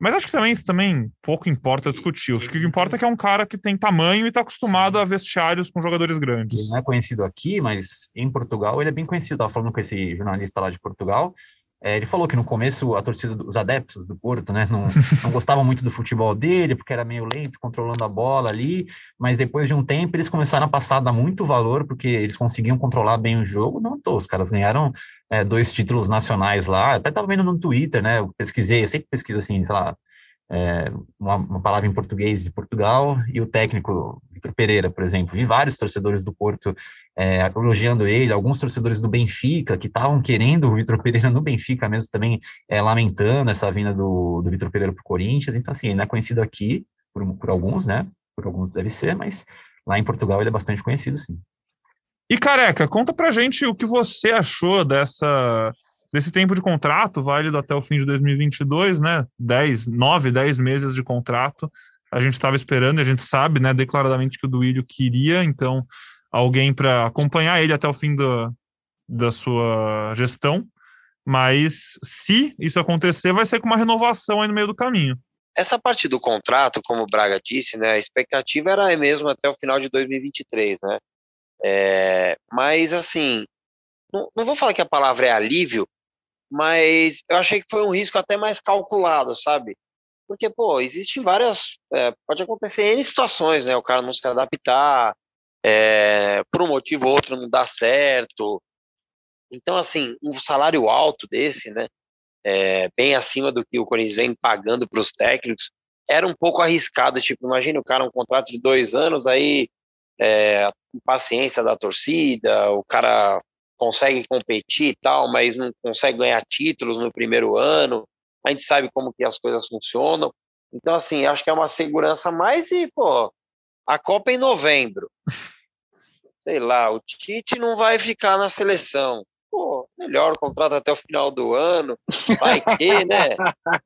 [SPEAKER 1] Mas acho que também isso também pouco importa discutir. Acho que o que importa é que é um cara que tem tamanho e está acostumado a vestiários com jogadores grandes.
[SPEAKER 5] Ele não é conhecido aqui, mas em Portugal ele é bem conhecido. Estava falando com esse jornalista lá de Portugal. É, ele falou que no começo a torcida dos adeptos do Porto, né, não, não gostavam muito do futebol dele, porque era meio lento, controlando a bola ali, mas depois de um tempo eles começaram a passar a dar muito valor, porque eles conseguiam controlar bem o jogo, não tô, os caras ganharam é, dois títulos nacionais lá, até estava vendo no Twitter, né, eu pesquisei, eu sempre pesquiso assim, sei lá, é, uma, uma, palavra em português de Portugal, e o técnico Vitor Pereira, por exemplo. Vi vários torcedores do Porto é, elogiando ele, alguns torcedores do Benfica, que estavam querendo o Vitor Pereira no Benfica mesmo, também é, lamentando essa vinda do, do Vitor Pereira para o Corinthians. Então, assim, ele não é conhecido aqui por, por alguns, né? Por alguns deve ser, mas lá em Portugal ele é bastante conhecido, sim.
[SPEAKER 1] E careca, conta pra gente o que você achou dessa desse tempo de contrato, válido até o fim de 2022, né? 10, 9, 10 meses de contrato. A gente estava esperando, a gente sabe, né, declaradamente que o Duílio queria, então, alguém para acompanhar ele até o fim do, da sua gestão. Mas se isso acontecer, vai ser com uma renovação aí no meio do caminho.
[SPEAKER 4] Essa parte do contrato, como o Braga disse, né, a expectativa era mesmo até o final de 2023, né? É, mas assim, não, não, vou falar que a palavra é alívio, mas eu achei que foi um risco até mais calculado, sabe? Porque, pô, existem várias. É, pode acontecer N situações, né? O cara não se adaptar, é, por um motivo ou outro não dá certo. Então, assim, um salário alto desse, né? É, bem acima do que o Corinthians vem pagando para os técnicos, era um pouco arriscado. Tipo, imagina o cara um contrato de dois anos, aí é, paciência da torcida, o cara consegue competir e tal, mas não consegue ganhar títulos no primeiro ano. A gente sabe como que as coisas funcionam. Então, assim, acho que é uma segurança mais e, pô, a Copa é em novembro. Sei lá, o Tite não vai ficar na seleção. Pô, melhor contrato até o final do ano. Vai que, né? <laughs>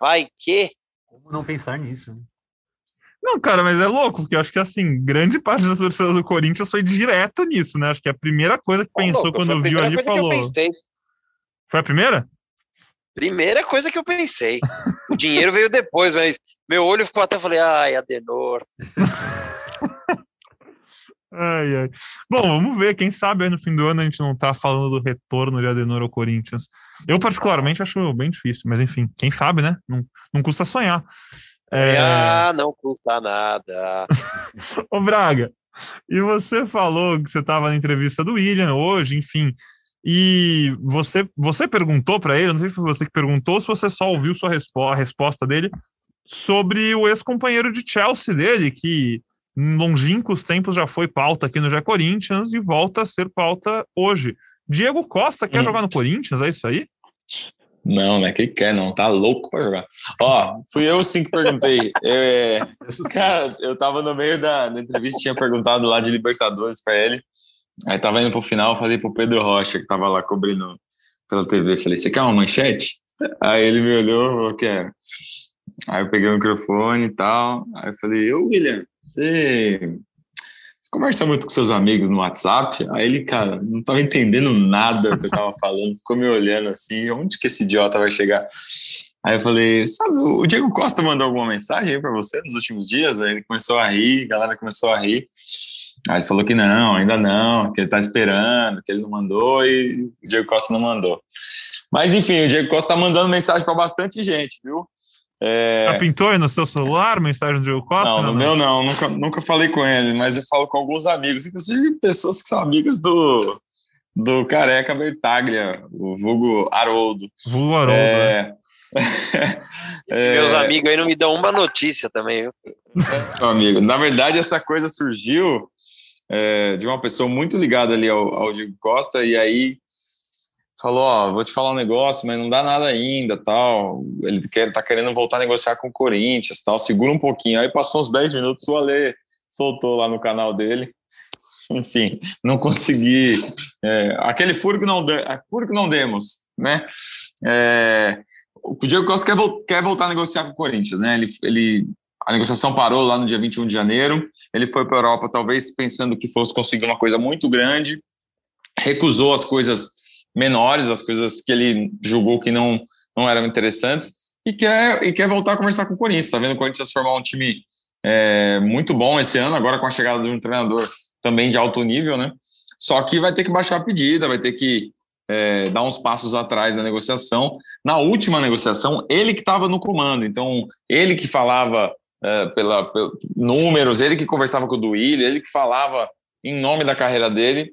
[SPEAKER 4] Vai que.
[SPEAKER 5] Como não pensar nisso?
[SPEAKER 1] Não, cara, mas é louco, porque eu acho que, assim, grande parte da torcida do Corinthians foi direto nisso, né? Acho que a primeira coisa que pensou louco, quando viu ali falou. Foi a primeira?
[SPEAKER 4] Primeira coisa que eu pensei. O dinheiro veio depois, mas meu olho ficou até, falei, ai, Adenor. <laughs>
[SPEAKER 1] ai, ai. Bom, vamos ver, quem sabe aí no fim do ano a gente não tá falando do retorno de Adenor ao Corinthians. Eu, particularmente, acho bem difícil, mas enfim, quem sabe, né? Não, não custa sonhar.
[SPEAKER 4] É... Ah, não custa nada. <laughs>
[SPEAKER 1] Ô Braga, e você falou que você estava na entrevista do William hoje, enfim, e você, você perguntou para ele, não sei se foi você que perguntou, ou se você só ouviu sua respo a resposta dele sobre o ex-companheiro de Chelsea dele, que em longínquos tempos já foi pauta aqui no Já Corinthians e volta a ser pauta hoje. Diego Costa quer hum. jogar no Corinthians, é isso aí?
[SPEAKER 3] Não, não é que ele quer, não. Tá louco pra jogar. Ó, fui eu sim que perguntei. É, cara, eu tava no meio da, da entrevista, tinha perguntado lá de Libertadores pra ele. Aí tava indo pro final, falei pro Pedro Rocha, que tava lá cobrindo pela TV. Falei, você quer uma manchete? Aí ele me olhou, eu quero. Aí eu peguei o microfone e tal. Aí eu falei, ô William, você você conversa muito com seus amigos no WhatsApp? Aí ele, cara, não tava entendendo nada do que eu tava falando, ficou me olhando assim, onde que esse idiota vai chegar? Aí eu falei, sabe, o Diego Costa mandou alguma mensagem aí pra você nos últimos dias? Aí ele começou a rir, a galera começou a rir. Aí ele falou que não, ainda não, que ele tá esperando, que ele não mandou e o Diego Costa não mandou. Mas enfim, o Diego Costa tá mandando mensagem para bastante gente, viu?
[SPEAKER 1] É... Já pintou aí no seu celular mensagem do Diego Costa?
[SPEAKER 3] Não, no meu não, nunca, nunca falei com ele, mas eu falo com alguns amigos, inclusive pessoas que são amigas do, do Careca Bertaglia, o vulgo Haroldo.
[SPEAKER 1] Vulgo Haroldo, é...
[SPEAKER 4] Né? <laughs> é... Meus amigos aí não me dão uma notícia também, viu?
[SPEAKER 3] Meu amigo, na verdade essa coisa surgiu é, de uma pessoa muito ligada ali ao, ao Diego Costa, e aí falou, ó, vou te falar um negócio, mas não dá nada ainda, tal. Ele quer, tá querendo voltar a negociar com o Corinthians, tal. Segura um pouquinho. Aí passou uns 10 minutos, o Ale soltou lá no canal dele. Enfim, não consegui. É, aquele furo que não, de, furo que não demos, né? É, o Diego Costa quer, quer voltar a negociar com o Corinthians, né? Ele, ele a negociação parou lá no dia 21 de janeiro. Ele foi para a Europa, talvez pensando que fosse conseguir uma coisa muito grande, recusou as coisas menores, as coisas que ele julgou que não, não eram interessantes, e quer, e quer voltar a conversar com o Corinthians. Está vendo o Corinthians formar um time é, muito bom esse ano, agora com a chegada de um treinador também de alto nível, né? Só que vai ter que baixar a pedida, vai ter que é, dar uns passos atrás na negociação. Na última negociação, ele que estava no comando, então ele que falava é, pela, pela, números, ele que conversava com o Duílio, ele que falava em nome da carreira dele.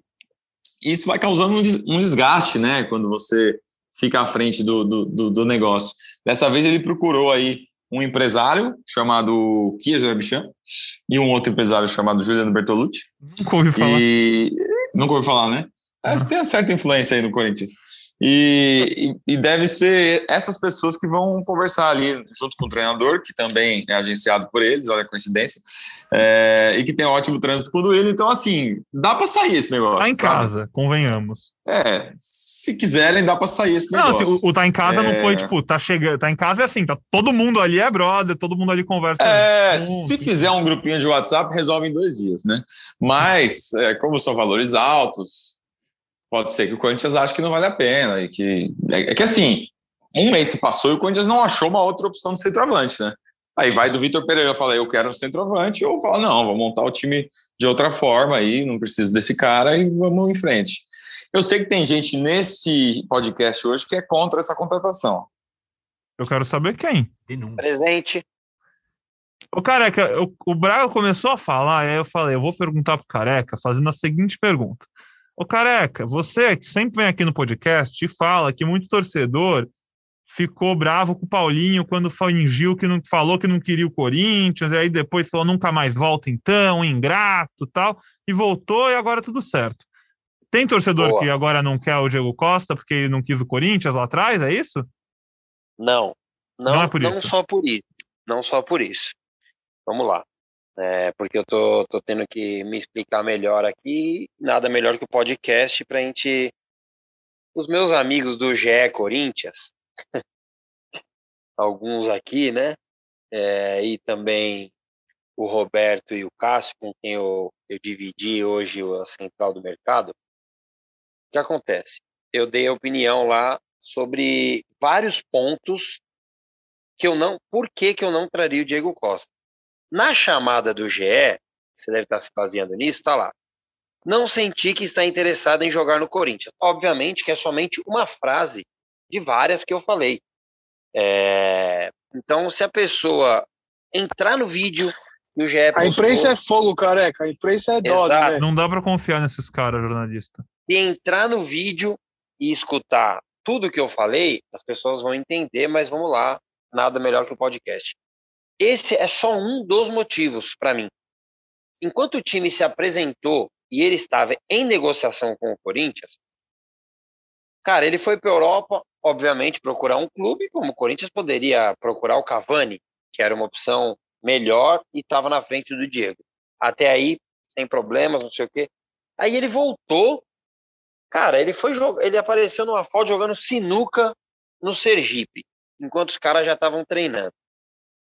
[SPEAKER 3] Isso vai causando um desgaste, né? Quando você fica à frente do, do, do negócio. Dessa vez ele procurou aí um empresário chamado Kia Jerebichan e um outro empresário chamado Juliano Bertolucci.
[SPEAKER 1] Nunca ouvi falar.
[SPEAKER 3] E... Nunca ouvi falar, né? Tem uma certa influência aí no Corinthians. E, e, deve ser essas pessoas que vão conversar ali junto com o treinador, que também é agenciado por eles, olha a coincidência, é, e que tem um ótimo trânsito com ele. Então, assim, dá para sair esse negócio.
[SPEAKER 1] Tá em casa, convenhamos.
[SPEAKER 3] É, se quiserem, dá para sair esse negócio.
[SPEAKER 1] Não, o, o tá em casa é... não foi tipo, tá chegando, tá em casa é assim, tá todo mundo ali é brother, todo mundo ali conversa.
[SPEAKER 3] É, se fizer um grupinho de WhatsApp, resolve em dois dias, né? Mas, é, como são valores altos, pode ser que o Corinthians ache que não vale a pena. E que, é, é que assim, um mês se passou e o Corinthians não achou uma outra opção de centroavante, né? Aí vai do Vitor Pereira falar, eu quero um centroavante, ou fala, não, vou montar o time de outra forma aí, não preciso desse cara e vamos em frente. Eu sei que tem gente nesse podcast hoje que é contra essa contratação.
[SPEAKER 1] Eu quero saber quem.
[SPEAKER 4] Presente.
[SPEAKER 1] O Careca, o, o Braga começou a falar, aí eu falei, eu vou perguntar pro Careca, fazendo a seguinte pergunta. Ô Careca, você que sempre vem aqui no podcast e fala que muito torcedor ficou bravo com o Paulinho quando fingiu que não falou que não queria o Corinthians, e aí depois falou nunca mais volta então, ingrato tal, e voltou e agora tudo certo. Tem torcedor Boa. que agora não quer o Diego Costa porque ele não quis o Corinthians lá atrás, é isso?
[SPEAKER 4] Não, não, não, é por não só por isso, não só por isso. Vamos lá é, porque eu tô, tô tendo que me explicar melhor aqui. Nada melhor que o podcast para a gente. Os meus amigos do GE Corinthians, <laughs> alguns aqui, né? É, e também o Roberto e o Cássio, com quem eu, eu dividi hoje a central do mercado. O que acontece? Eu dei a opinião lá sobre vários pontos que eu não. Por que, que eu não traria o Diego Costa? Na chamada do GE, você deve estar se baseando nisso, está lá. Não senti que está interessado em jogar no Corinthians. Obviamente que é somente uma frase de várias que eu falei. É... Então, se a pessoa entrar no vídeo e o GE.
[SPEAKER 2] Postou, a imprensa é fogo, careca. A imprensa é dose. Né?
[SPEAKER 1] Não dá para confiar nesses caras, jornalista.
[SPEAKER 4] E entrar no vídeo e escutar tudo que eu falei, as pessoas vão entender, mas vamos lá, nada melhor que o podcast. Esse é só um dos motivos para mim. Enquanto o time se apresentou e ele estava em negociação com o Corinthians, cara, ele foi para a Europa, obviamente, procurar um clube, como o Corinthians poderia procurar o Cavani, que era uma opção melhor e estava na frente do Diego. Até aí, sem problemas, não sei o quê. Aí ele voltou, cara, ele foi ele apareceu numa foto jogando sinuca no Sergipe, enquanto os caras já estavam treinando.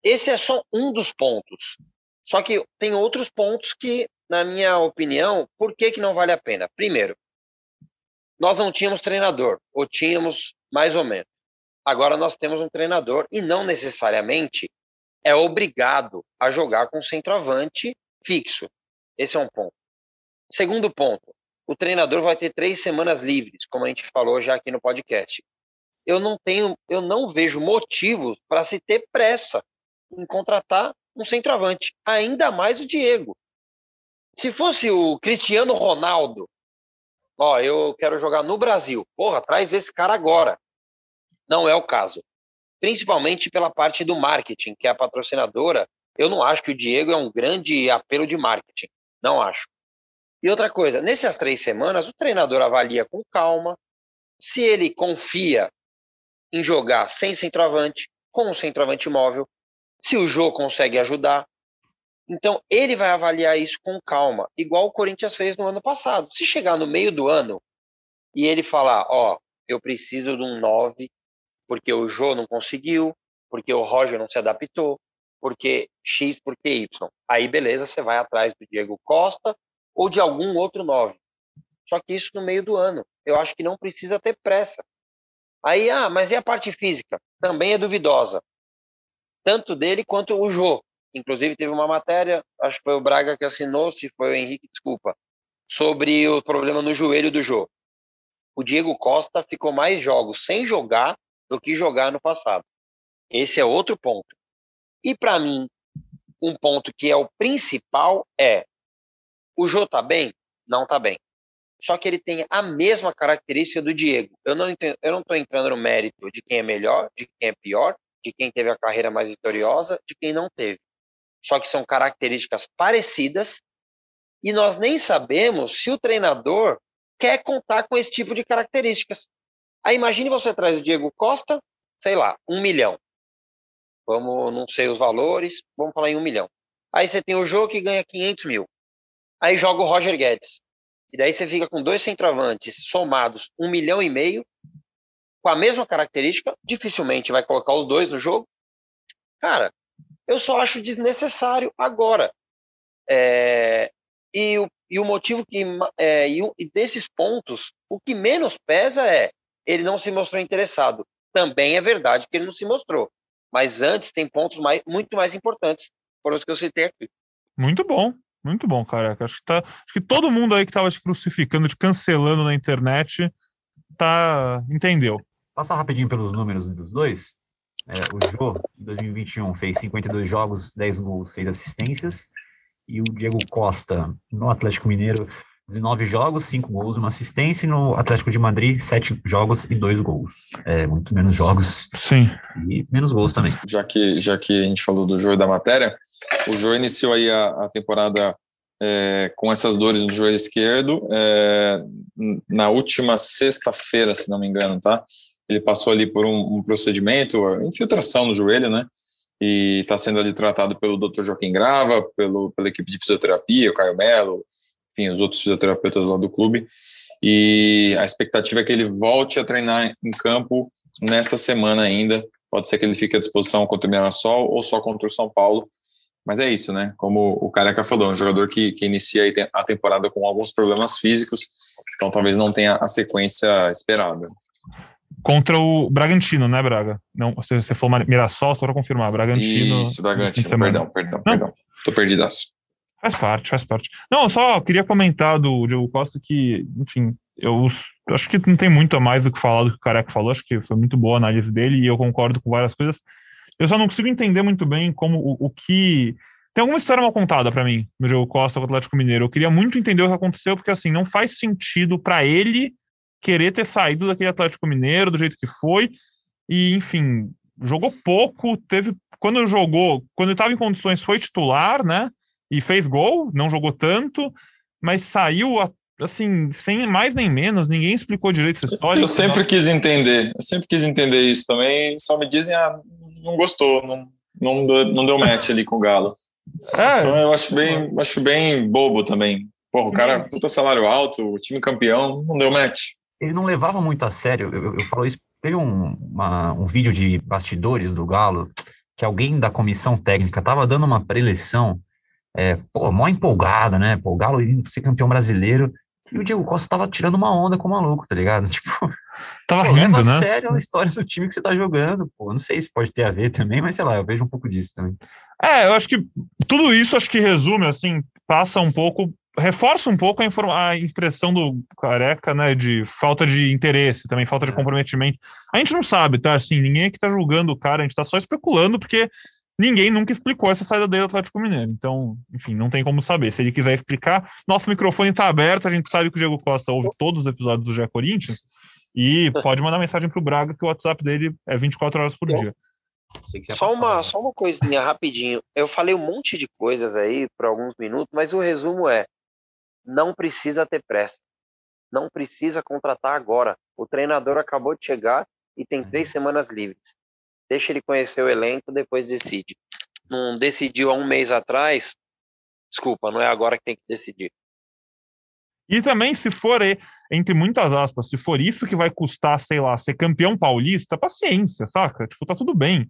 [SPEAKER 4] Esse é só um dos pontos. Só que tem outros pontos que, na minha opinião, por que, que não vale a pena? Primeiro, nós não tínhamos treinador, ou tínhamos mais ou menos. Agora nós temos um treinador e não necessariamente é obrigado a jogar com centroavante fixo. Esse é um ponto. Segundo ponto, o treinador vai ter três semanas livres, como a gente falou já aqui no podcast. Eu não tenho, eu não vejo motivo para se ter pressa em contratar um centroavante, ainda mais o Diego. Se fosse o Cristiano Ronaldo, ó, eu quero jogar no Brasil, porra, traz esse cara agora. Não é o caso. Principalmente pela parte do marketing, que é a patrocinadora. Eu não acho que o Diego é um grande apelo de marketing. Não acho. E outra coisa, nessas três semanas, o treinador avalia com calma se ele confia em jogar sem centroavante, com um centroavante móvel, se o Jô consegue ajudar. Então, ele vai avaliar isso com calma, igual o Corinthians fez no ano passado. Se chegar no meio do ano e ele falar, ó, eu preciso de um 9, porque o Jô não conseguiu, porque o Roger não se adaptou, porque X, porque Y. Aí, beleza, você vai atrás do Diego Costa ou de algum outro 9. Só que isso no meio do ano. Eu acho que não precisa ter pressa. Aí, ah, mas e a parte física? Também é duvidosa. Tanto dele quanto o Jô. Inclusive, teve uma matéria, acho que foi o Braga que assinou, se foi o Henrique, desculpa, sobre o problema no joelho do Jô. O Diego Costa ficou mais jogos sem jogar do que jogar no passado. Esse é outro ponto. E para mim, um ponto que é o principal é: o Jô tá bem? Não tá bem. Só que ele tem a mesma característica do Diego. Eu não entendo, eu não estou entrando no mérito de quem é melhor, de quem é pior, de quem teve a carreira mais vitoriosa, de quem não teve. Só que são características parecidas e nós nem sabemos se o treinador quer contar com esse tipo de características. Aí imagine você traz o Diego Costa, sei lá, um milhão. Vamos, não sei os valores, vamos falar em um milhão. Aí você tem o jogo que ganha 500 mil. Aí joga o Roger Guedes. E daí você fica com dois centroavantes somados um milhão e meio, com a mesma característica, dificilmente vai colocar os dois no jogo. Cara, eu só acho desnecessário agora. É, e, o, e o motivo que. É, e, e desses pontos, o que menos pesa é ele não se mostrou interessado. Também é verdade que ele não se mostrou. Mas antes tem pontos mais, muito mais importantes, foram os que eu citei aqui.
[SPEAKER 1] Muito bom, muito bom, careca. Acho que, tá, acho que todo mundo aí que estava te crucificando, te cancelando na internet, tá entendeu.
[SPEAKER 5] Passa rapidinho pelos números dos dois. É, o Jô, em 2021, fez 52 jogos, 10 gols, 6 assistências. E o Diego Costa, no Atlético Mineiro, 19 jogos, 5 gols, uma assistência, e no Atlético de Madrid, 7 jogos e 2 gols. É, muito menos jogos.
[SPEAKER 1] Sim.
[SPEAKER 5] E menos gols também.
[SPEAKER 3] Já que, já que a gente falou do jogo da matéria, o Jô iniciou aí a, a temporada é, com essas dores no joelho esquerdo é, na última sexta-feira, se não me engano, tá? Ele passou ali por um, um procedimento, infiltração no joelho, né? E está sendo ali tratado pelo Dr. Joaquim Grava, pelo, pela equipe de fisioterapia, o Caio Melo, enfim, os outros fisioterapeutas lá do clube. E a expectativa é que ele volte a treinar em campo nessa semana ainda. Pode ser que ele fique à disposição contra o Mirassol ou só contra o São Paulo. Mas é isso, né? Como o Careca falou, um jogador que, que inicia a temporada com alguns problemas físicos, então talvez não tenha a sequência esperada.
[SPEAKER 1] Contra o Bragantino, né, Braga? Não, você, você falou Mirassol, só para confirmar. Bragantino.
[SPEAKER 3] Isso, Bragantino, perdão, perdão, não. perdão. Tô perdidaço.
[SPEAKER 1] Faz parte, faz parte. Não, eu só queria comentar do Diego Costa que, enfim, eu acho que não tem muito a mais do que falar do que o Careca falou, acho que foi muito boa a análise dele e eu concordo com várias coisas. Eu só não consigo entender muito bem como o, o que. Tem alguma história mal contada para mim no Diego Costa com o Atlético Mineiro. Eu queria muito entender o que aconteceu, porque assim, não faz sentido para ele querer ter saído daquele Atlético Mineiro do jeito que foi. E, enfim, jogou pouco, teve. Quando jogou, quando estava em condições, foi titular, né? e fez gol, não jogou tanto, mas saiu assim, sem mais nem menos, ninguém explicou direito essa história.
[SPEAKER 3] Eu sempre quis entender, eu sempre quis entender isso também, só me dizem, ah, não gostou, não, não, deu, não deu match ali com o Galo. É. Então eu acho bem, acho bem bobo também. Porra, o cara, puta salário alto, o time campeão, não deu match.
[SPEAKER 5] Ele não levava muito a sério, eu, eu falo isso, teve um, uma, um vídeo de bastidores do Galo, que alguém da comissão técnica estava dando uma preleção é, pô, mó empolgada, né? Pô, o Galo indo ser campeão brasileiro. E o Diego Costa tava tirando uma onda com o maluco, tá ligado? <laughs> Tipo,
[SPEAKER 1] tava pô, rindo, né?
[SPEAKER 5] sério a história do time que você tá jogando, pô. Não sei se pode ter a ver também, mas sei lá, eu vejo um pouco disso também.
[SPEAKER 1] É, eu acho que tudo isso acho que resume, assim, passa um pouco, reforça um pouco a, a impressão do careca, né, de falta de interesse, também falta de comprometimento. A gente não sabe, tá? Assim, ninguém aqui tá julgando o cara, a gente tá só especulando, porque ninguém nunca explicou essa saída dele do Atlético Mineiro. Então, enfim, não tem como saber. Se ele quiser explicar, nosso microfone está aberto. A gente sabe que o Diego Costa ouve todos os episódios do GE Corinthians e pode mandar mensagem para o Braga que o WhatsApp dele é 24 horas por dia.
[SPEAKER 4] Só uma, só uma coisinha rapidinho. Eu falei um monte de coisas aí por alguns minutos, mas o resumo é: não precisa ter pressa. Não precisa contratar agora. O treinador acabou de chegar e tem três semanas livres deixa ele conhecer o elenco, depois decide. Não decidiu há um mês atrás, desculpa, não é agora que tem que decidir.
[SPEAKER 1] E também, se for, entre muitas aspas, se for isso que vai custar, sei lá, ser campeão paulista, paciência, saca? Tipo, tá tudo bem.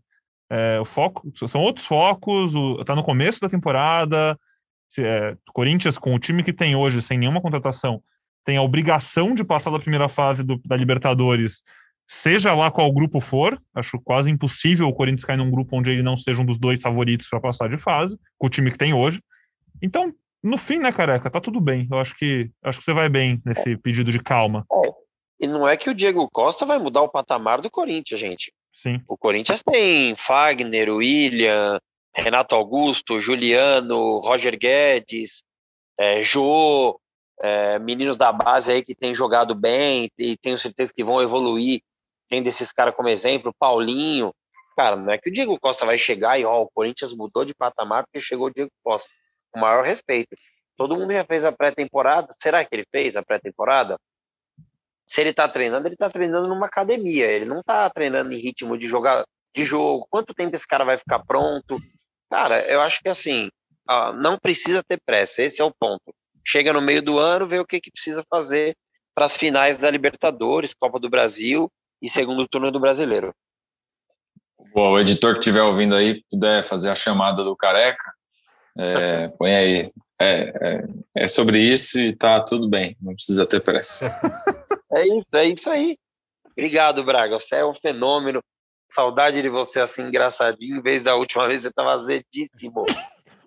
[SPEAKER 1] É, o foco são outros focos, o, tá no começo da temporada. Se, é, Corinthians, com o time que tem hoje, sem nenhuma contratação, tem a obrigação de passar da primeira fase do, da Libertadores, seja lá qual grupo for. Acho quase impossível o Corinthians cair num grupo onde ele não seja um dos dois favoritos para passar de fase, com o time que tem hoje. Então, no fim, né, careca, tá tudo bem. Eu acho que acho que você vai bem nesse pedido de calma.
[SPEAKER 4] E não é que o Diego Costa vai mudar o patamar do Corinthians, gente.
[SPEAKER 1] Sim.
[SPEAKER 4] O Corinthians tem Fagner, William, Renato Augusto, Juliano, Roger Guedes, é, Jô, é, meninos da base aí que têm jogado bem e tenho certeza que vão evoluir. Tem desses caras como exemplo, Paulinho. Cara, não é que o Diego Costa vai chegar e ó, o Corinthians mudou de patamar porque chegou o Diego Costa. Com o maior respeito. Todo mundo já fez a pré-temporada. Será que ele fez a pré-temporada? Se ele tá treinando, ele tá treinando numa academia. Ele não tá treinando em ritmo de jogar de jogo. Quanto tempo esse cara vai ficar pronto? Cara, eu acho que assim, ó, não precisa ter pressa. Esse é o ponto. Chega no meio do ano, vê o que, que precisa fazer para as finais da Libertadores, Copa do Brasil e segundo turno do Brasileiro.
[SPEAKER 3] Bom, o editor que estiver ouvindo aí, puder fazer a chamada do Careca, é, <laughs> põe aí. É, é, é, sobre isso e tá tudo bem, não precisa ter pressa.
[SPEAKER 4] É isso, é isso aí. Obrigado, Braga. Você é um fenômeno. Saudade de você assim, engraçadinho. Em vez da última vez, você tava azedíssimo.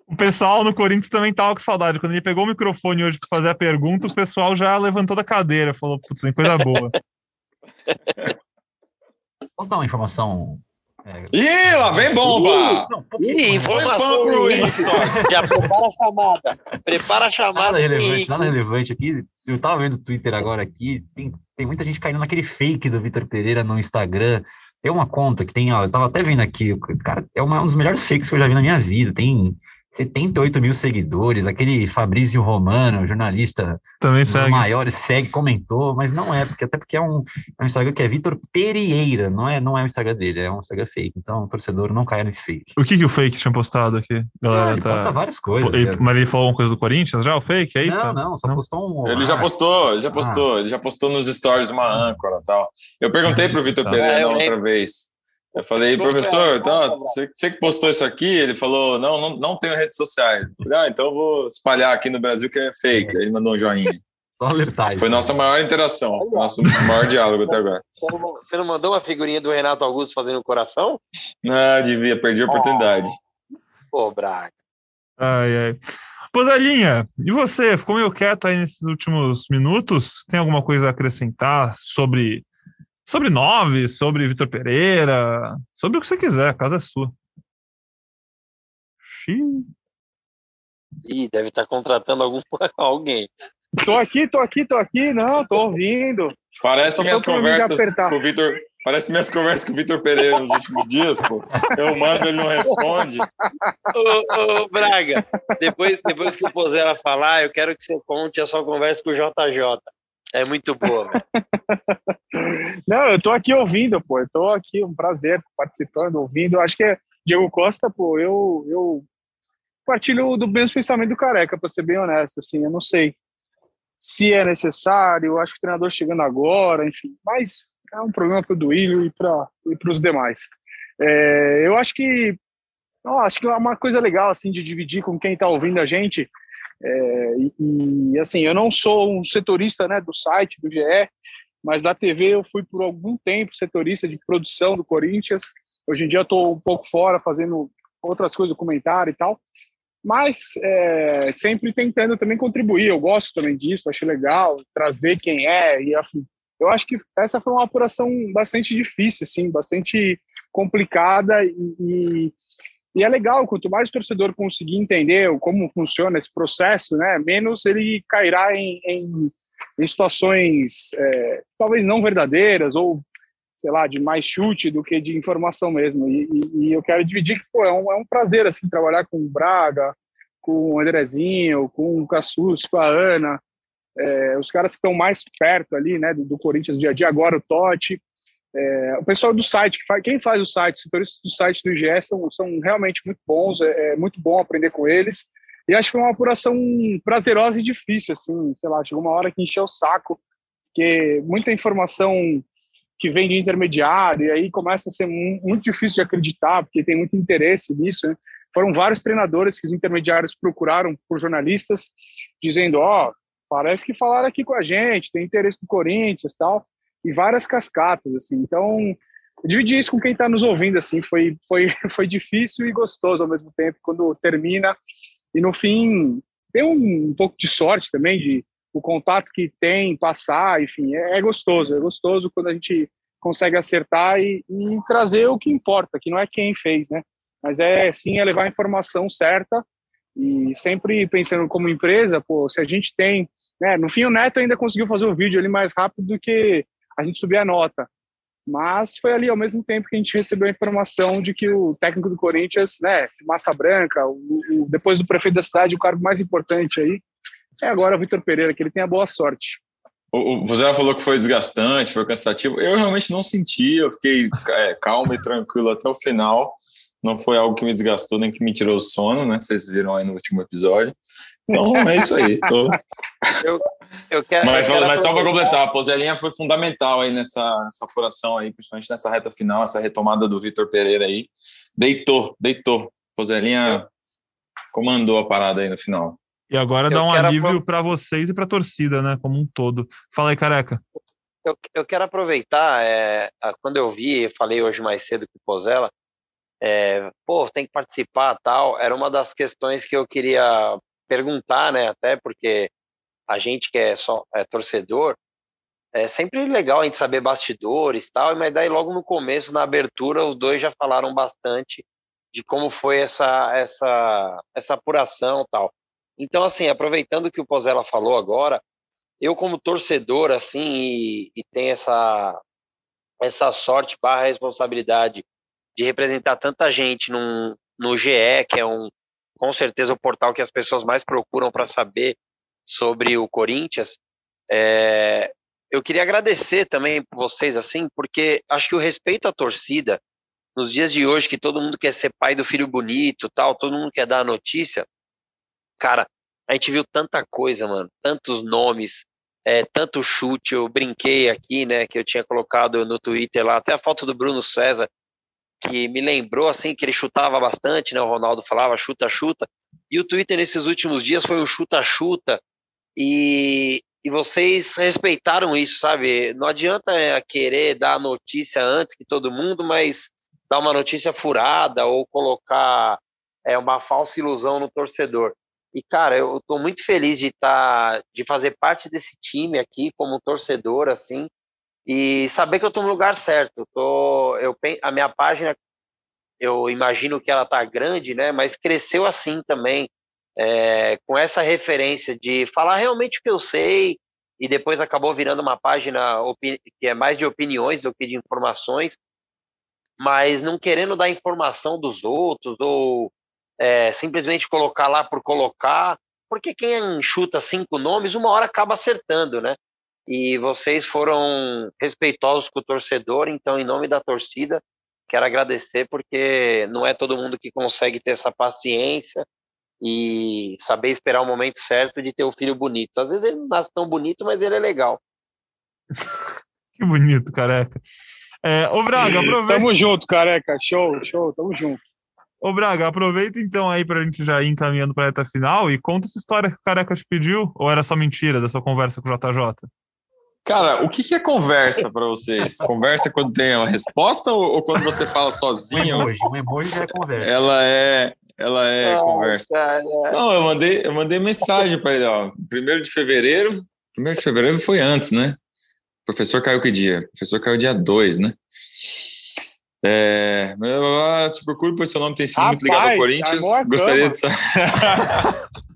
[SPEAKER 1] O pessoal no Corinthians também tava com saudade. Quando ele pegou o microfone hoje para fazer a pergunta, o pessoal já levantou da cadeira, falou, putz, tem coisa boa. <laughs>
[SPEAKER 5] Posso dar uma informação? É,
[SPEAKER 3] Ih, lá vem bomba!
[SPEAKER 5] não,
[SPEAKER 4] Ih, informação
[SPEAKER 3] pro.
[SPEAKER 4] Já prepara a chamada. Prepara a chamada.
[SPEAKER 5] Nada relevante, nada relevante aqui. Eu tava vendo o Twitter agora aqui, tem, tem muita gente caindo naquele fake do Vitor Pereira no Instagram. Tem uma conta que tem, ó, eu tava até vendo aqui, cara, é uma- um dos melhores fakes que eu já vi na minha vida. Tem 78 mil seguidores, aquele Fabrício Romano, jornalista
[SPEAKER 1] Também
[SPEAKER 5] um dos
[SPEAKER 1] segue.
[SPEAKER 5] maiores, segue, comentou, mas não é, porque até porque é um, é um Instagram que é Vitor Pereira, não é, não é o Instagram dele, é um Instagram fake. Então, o torcedor não caia nesse fake.
[SPEAKER 1] O que, que o fake tinha postado aqui?
[SPEAKER 5] Ah,
[SPEAKER 1] Galera,
[SPEAKER 5] ele
[SPEAKER 1] tá...
[SPEAKER 5] posta várias coisas.
[SPEAKER 1] Ele-
[SPEAKER 5] cara.
[SPEAKER 1] mas ele falou uma coisa do Corinthians já, o fake? Aí,
[SPEAKER 5] não,
[SPEAKER 1] tá.
[SPEAKER 5] não, só postou um.
[SPEAKER 3] Ele já
[SPEAKER 5] ah,
[SPEAKER 3] postou, ele já postou, ele já postou nos stories uma âncora e tal. Eu perguntei pro Vitor
[SPEAKER 5] Tá.
[SPEAKER 3] Pereira
[SPEAKER 4] É,
[SPEAKER 3] outra vez. Eu falei, professor, tá,
[SPEAKER 4] cobrar.
[SPEAKER 3] você, você que postou isso aqui? Ele falou, não, não, não tenho redes sociais. Eu falei, ah, então eu vou espalhar aqui no Brasil que é fake. Aí ele mandou um joinha.
[SPEAKER 5] Só alertar isso.
[SPEAKER 3] Foi nossa maior interação, nosso maior diálogo até agora.
[SPEAKER 4] Você não mandou uma figurinha do Renato Augusto fazendo o coração?
[SPEAKER 3] Ah, devia, perdi a oportunidade.
[SPEAKER 4] Pô, Braga.
[SPEAKER 1] Ai, ai. Pozelinha, e você? Ficou meio quieto aí nesses últimos minutos? Tem alguma coisa a acrescentar sobre sobre nove, sobre Vitor Pereira, sobre o que você quiser, a casa é sua. Xiii.
[SPEAKER 4] Ih, deve estar contratando algum, <laughs> alguém.
[SPEAKER 2] Tô aqui, tô aqui, tô aqui, não, tô ouvindo.
[SPEAKER 3] Parece minhas conversas com o Vitor. Parece minhas conversas com o Vitor Pereira nos últimos dias, pô. Eu mando, ele não responde.
[SPEAKER 4] Ô, ô, Braga, depois, depois que o Pozella falar, eu quero que você conte a sua conversa com o JJ. É muito boa. <laughs>
[SPEAKER 2] Não, eu tô aqui ouvindo, pô. Eu tô aqui, um prazer participando, ouvindo. Acho que é Diego Costa, pô, eu, eu partilho do mesmo pensamento do Careca, pra ser bem honesto, assim, eu não sei se é necessário, acho que o treinador chegando agora, enfim, mas é um problema pro Duílio e para e os demais. É, eu acho que não, acho que é uma coisa legal assim de dividir com quem está ouvindo a gente. É, e, e, assim, eu não sou um setorista né, do site do GE, mas da TV eu fui por algum tempo setorista de produção do Corinthians. Hoje em dia estou um pouco fora fazendo outras coisas, comentário e tal, mas é, sempre tentando também contribuir. Eu gosto também disso, acho legal trazer quem é e eu acho que essa foi uma apuração bastante difícil, assim, bastante complicada e, e, e, é legal, quanto mais o torcedor conseguir entender como funciona esse processo, né, menos ele cairá em, em, em situações é, talvez não verdadeiras ou, sei lá, de mais chute do que de informação mesmo. E, e, e eu quero dividir que, pô, é um, é um prazer, assim, trabalhar com o Braga, com o Andrezinho, com o Cassus, com a Ana, é, os caras que estão mais perto ali, né, do, do Corinthians dia a dia, agora o Totti, é, o pessoal do site, que faz, quem faz o site, os setoristas do site do IGE são, são realmente muito bons, é, é, muito bom aprender com eles, e acho que foi uma apuração prazerosa e difícil, assim, sei lá, chegou uma hora que encheu o saco, porque muita informação que vem de intermediário, e aí começa a ser muito difícil de acreditar, porque tem muito interesse nisso, né? Foram vários treinadores que os intermediários procuraram por jornalistas, dizendo, ó, oh, parece que falaram aqui com a gente, tem interesse do Corinthians tal, e várias cascatas, assim. Então, dividir isso com quem está nos ouvindo, assim, foi, foi, <laughs> foi difícil e gostoso ao mesmo tempo, quando termina, e no fim, tem um, um pouco de sorte também, de o contato que tem, passar, enfim, é, é gostoso, é gostoso quando a gente consegue acertar e, e trazer o que importa, que não é quem fez, né? Mas é sim é levar a informação certa e sempre pensando como empresa, pô, se a gente tem, né, no fim o Neto ainda conseguiu fazer o vídeo ali mais rápido do que a gente subir a nota. Mas foi ali ao mesmo tempo que a gente recebeu a informação de que o técnico do Corinthians, né, massa branca, o, o, depois do prefeito da cidade, o cargo mais importante aí, é agora o Vitor Pereira, que ele tem a boa sorte.
[SPEAKER 3] O, José falou que foi desgastante, foi cansativo. Eu realmente não senti, eu fiquei é, calmo e tranquilo até o final não foi algo que me desgastou nem que me tirou o sono, né? Vocês viram aí no último episódio. Então é isso aí. Tô...
[SPEAKER 4] Eu, eu quero,
[SPEAKER 3] mas,
[SPEAKER 4] eu quero
[SPEAKER 3] mas só para completar, a Pozelinha foi fundamental aí nessa, nessa apuração aí, principalmente nessa reta final, essa retomada do Vitor Pereira aí. Deitou, deitou. Pozelinha comandou a parada aí no final.
[SPEAKER 1] E agora eu dá um alívio para vocês e para a torcida, né? Como um todo. Fala aí, careca.
[SPEAKER 4] Eu, eu quero aproveitar, é, quando eu vi, falei hoje mais cedo com o Pozella, é, pô, tem que participar tal, era uma das questões que eu queria perguntar, né, até porque a gente que é só é torcedor, é sempre legal a gente saber bastidores tal, mas daí logo no começo, na abertura, os dois já falaram bastante de como foi essa, essa, essa apuração tal. Então, assim, aproveitando que o Pozella falou agora, eu como torcedor, assim, e, e tem essa, essa sorte barra responsabilidade de representar tanta gente num, no GE, que é um com certeza o portal que as pessoas mais procuram para saber sobre o Corinthians. É, eu queria agradecer também vocês assim, porque acho que o respeito à torcida nos dias de hoje que todo mundo quer ser pai do filho bonito, tal, todo mundo quer dar a notícia. Cara, a gente viu tanta coisa, mano, tantos nomes, é, tanto chute. Eu brinquei aqui, né, que eu tinha colocado no Twitter lá, até a foto do Bruno César que me lembrou assim que ele chutava bastante, né? O Ronaldo falava chuta, chuta. E o Twitter nesses últimos dias foi um chuta, chuta. E, e vocês respeitaram isso, sabe? Não adianta é, querer dar a notícia antes que todo mundo, mas dar uma notícia furada ou colocar é, uma falsa ilusão no torcedor. E cara, eu estou muito feliz de estar, tá, de fazer parte desse time aqui como torcedor, assim e saber que eu estou no lugar certo. Eu tô, eu, a minha página, eu imagino que ela está grande, né? Mas cresceu assim também, é, com essa referência de falar realmente o que eu sei, e depois acabou virando uma página que é mais de opiniões do que de informações, mas não querendo dar informação dos outros ou é, simplesmente colocar lá por colocar, porque quem chuta cinco nomes, uma hora acaba acertando, né? E vocês foram respeitosos com o torcedor, então, em nome da torcida, quero agradecer, porque não é todo mundo que consegue ter essa paciência e saber esperar o momento certo de ter o filho bonito. Às vezes ele não nasce tão bonito, mas ele é legal. <laughs>
[SPEAKER 1] que bonito, careca. É, ô Braga, aproveita.
[SPEAKER 2] Tamo junto, careca. Show, show, tamo junto.
[SPEAKER 1] Ô Braga, aproveita então aí pra gente já ir encaminhando pra reta final e conta essa história que o Careca te pediu, ou era só mentira da sua conversa com o JJ?
[SPEAKER 3] Cara, o que, que é conversa para vocês? Conversa quando tem uma resposta ou, ou quando você fala sozinho?
[SPEAKER 5] Um emoji, um emoji é conversa.
[SPEAKER 3] Ela é, ela é ah, conversa. Cara. Não, eu mandei, eu mandei mensagem para ele, ó. Primeiro de fevereiro, primeiro de fevereiro foi antes, né? O professor caiu que dia? O professor caiu dia 2, né? É, te procuro, pois seu nome tem sido Rapaz, muito ligado ao Corinthians. Gostaria de saber. <laughs>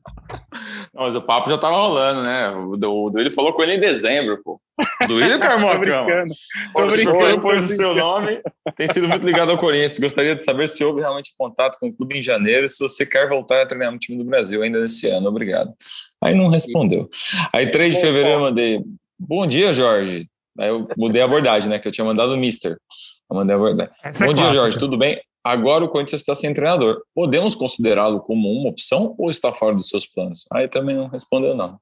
[SPEAKER 3] Não, mas o papo já tava rolando, né? O, o Duílio falou com ele em dezembro, pô. Duílio Carmocão. <laughs> Tô brincando. Por seu nome, tem sido muito ligado ao Corinthians. Gostaria de saber se houve realmente contato com o clube em janeiro e se você quer voltar a treinar no time do Brasil ainda nesse ano. Obrigado. Aí não respondeu. Aí 3 de fevereiro eu mandei, bom dia, Jorge. Aí eu mudei a abordagem, né? Que eu tinha mandado o Mister. Eu mandei a abordagem. Essa é bom é dia, clássica. Jorge. Tudo bem? Agora o Corinthians está sem treinador. Podemos considerá-lo como uma opção ou está fora dos seus planos? Aí também não respondeu, não.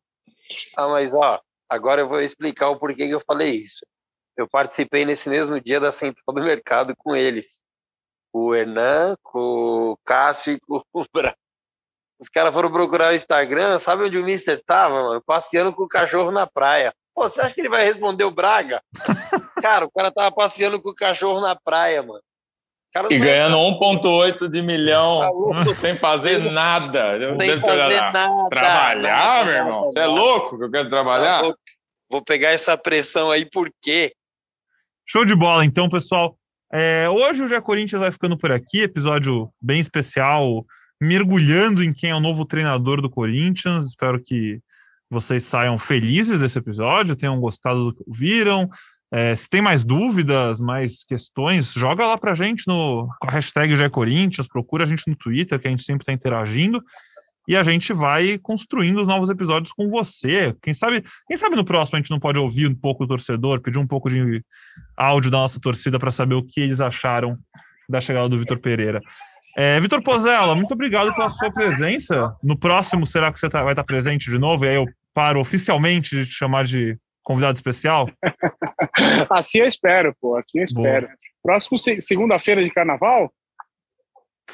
[SPEAKER 4] Ah, mas ó, agora eu vou explicar o porquê que eu falei isso. eu participei nesse mesmo dia da Central do Mercado com eles. O Hernan, com o Cássio e com o <laughs> Bra. Os caras foram procurar o Instagram, sabe onde o Mister tava, mano? Passeando com o cachorro na praia. Pô, você acha que ele vai responder o Braga? <laughs> cara, o cara tava passeando com o cachorro na praia, mano.
[SPEAKER 3] Cara, e ganhando 1,8 de milhão tá sem fazer nada.
[SPEAKER 4] Sem fazer nada.
[SPEAKER 3] Trabalhar, nada, meu irmão? Você é louco que eu quero trabalhar?
[SPEAKER 4] Vou, vou pegar essa pressão aí, por quê?
[SPEAKER 1] Show de bola, então, pessoal. É, hoje o Jé Corinthians vai ficando por aqui, episódio bem especial, mergulhando em quem é o novo treinador do Corinthians. Espero que vocês saiam felizes desse episódio, tenham gostado do que viram. É, se tem mais dúvidas, mais questões, joga lá pra gente no com a hashtag Jé Corinthians, procura a gente no Twitter, que a gente sempre está interagindo e a gente vai construindo os novos episódios com você. Quem sabe, quem sabe no próximo a gente não pode ouvir um pouco o torcedor, pedir um pouco de áudio da nossa torcida para saber o que eles acharam da chegada do Vitor Pereira. É, Vitor Pozella, muito obrigado pela sua presença. No próximo, será que você tá, vai estar presente de novo? E aí eu paro oficialmente de te chamar de convidado especial? <laughs>
[SPEAKER 2] assim eu espero, pô. Assim eu espero. Boa. Próximo segunda-feira de carnaval,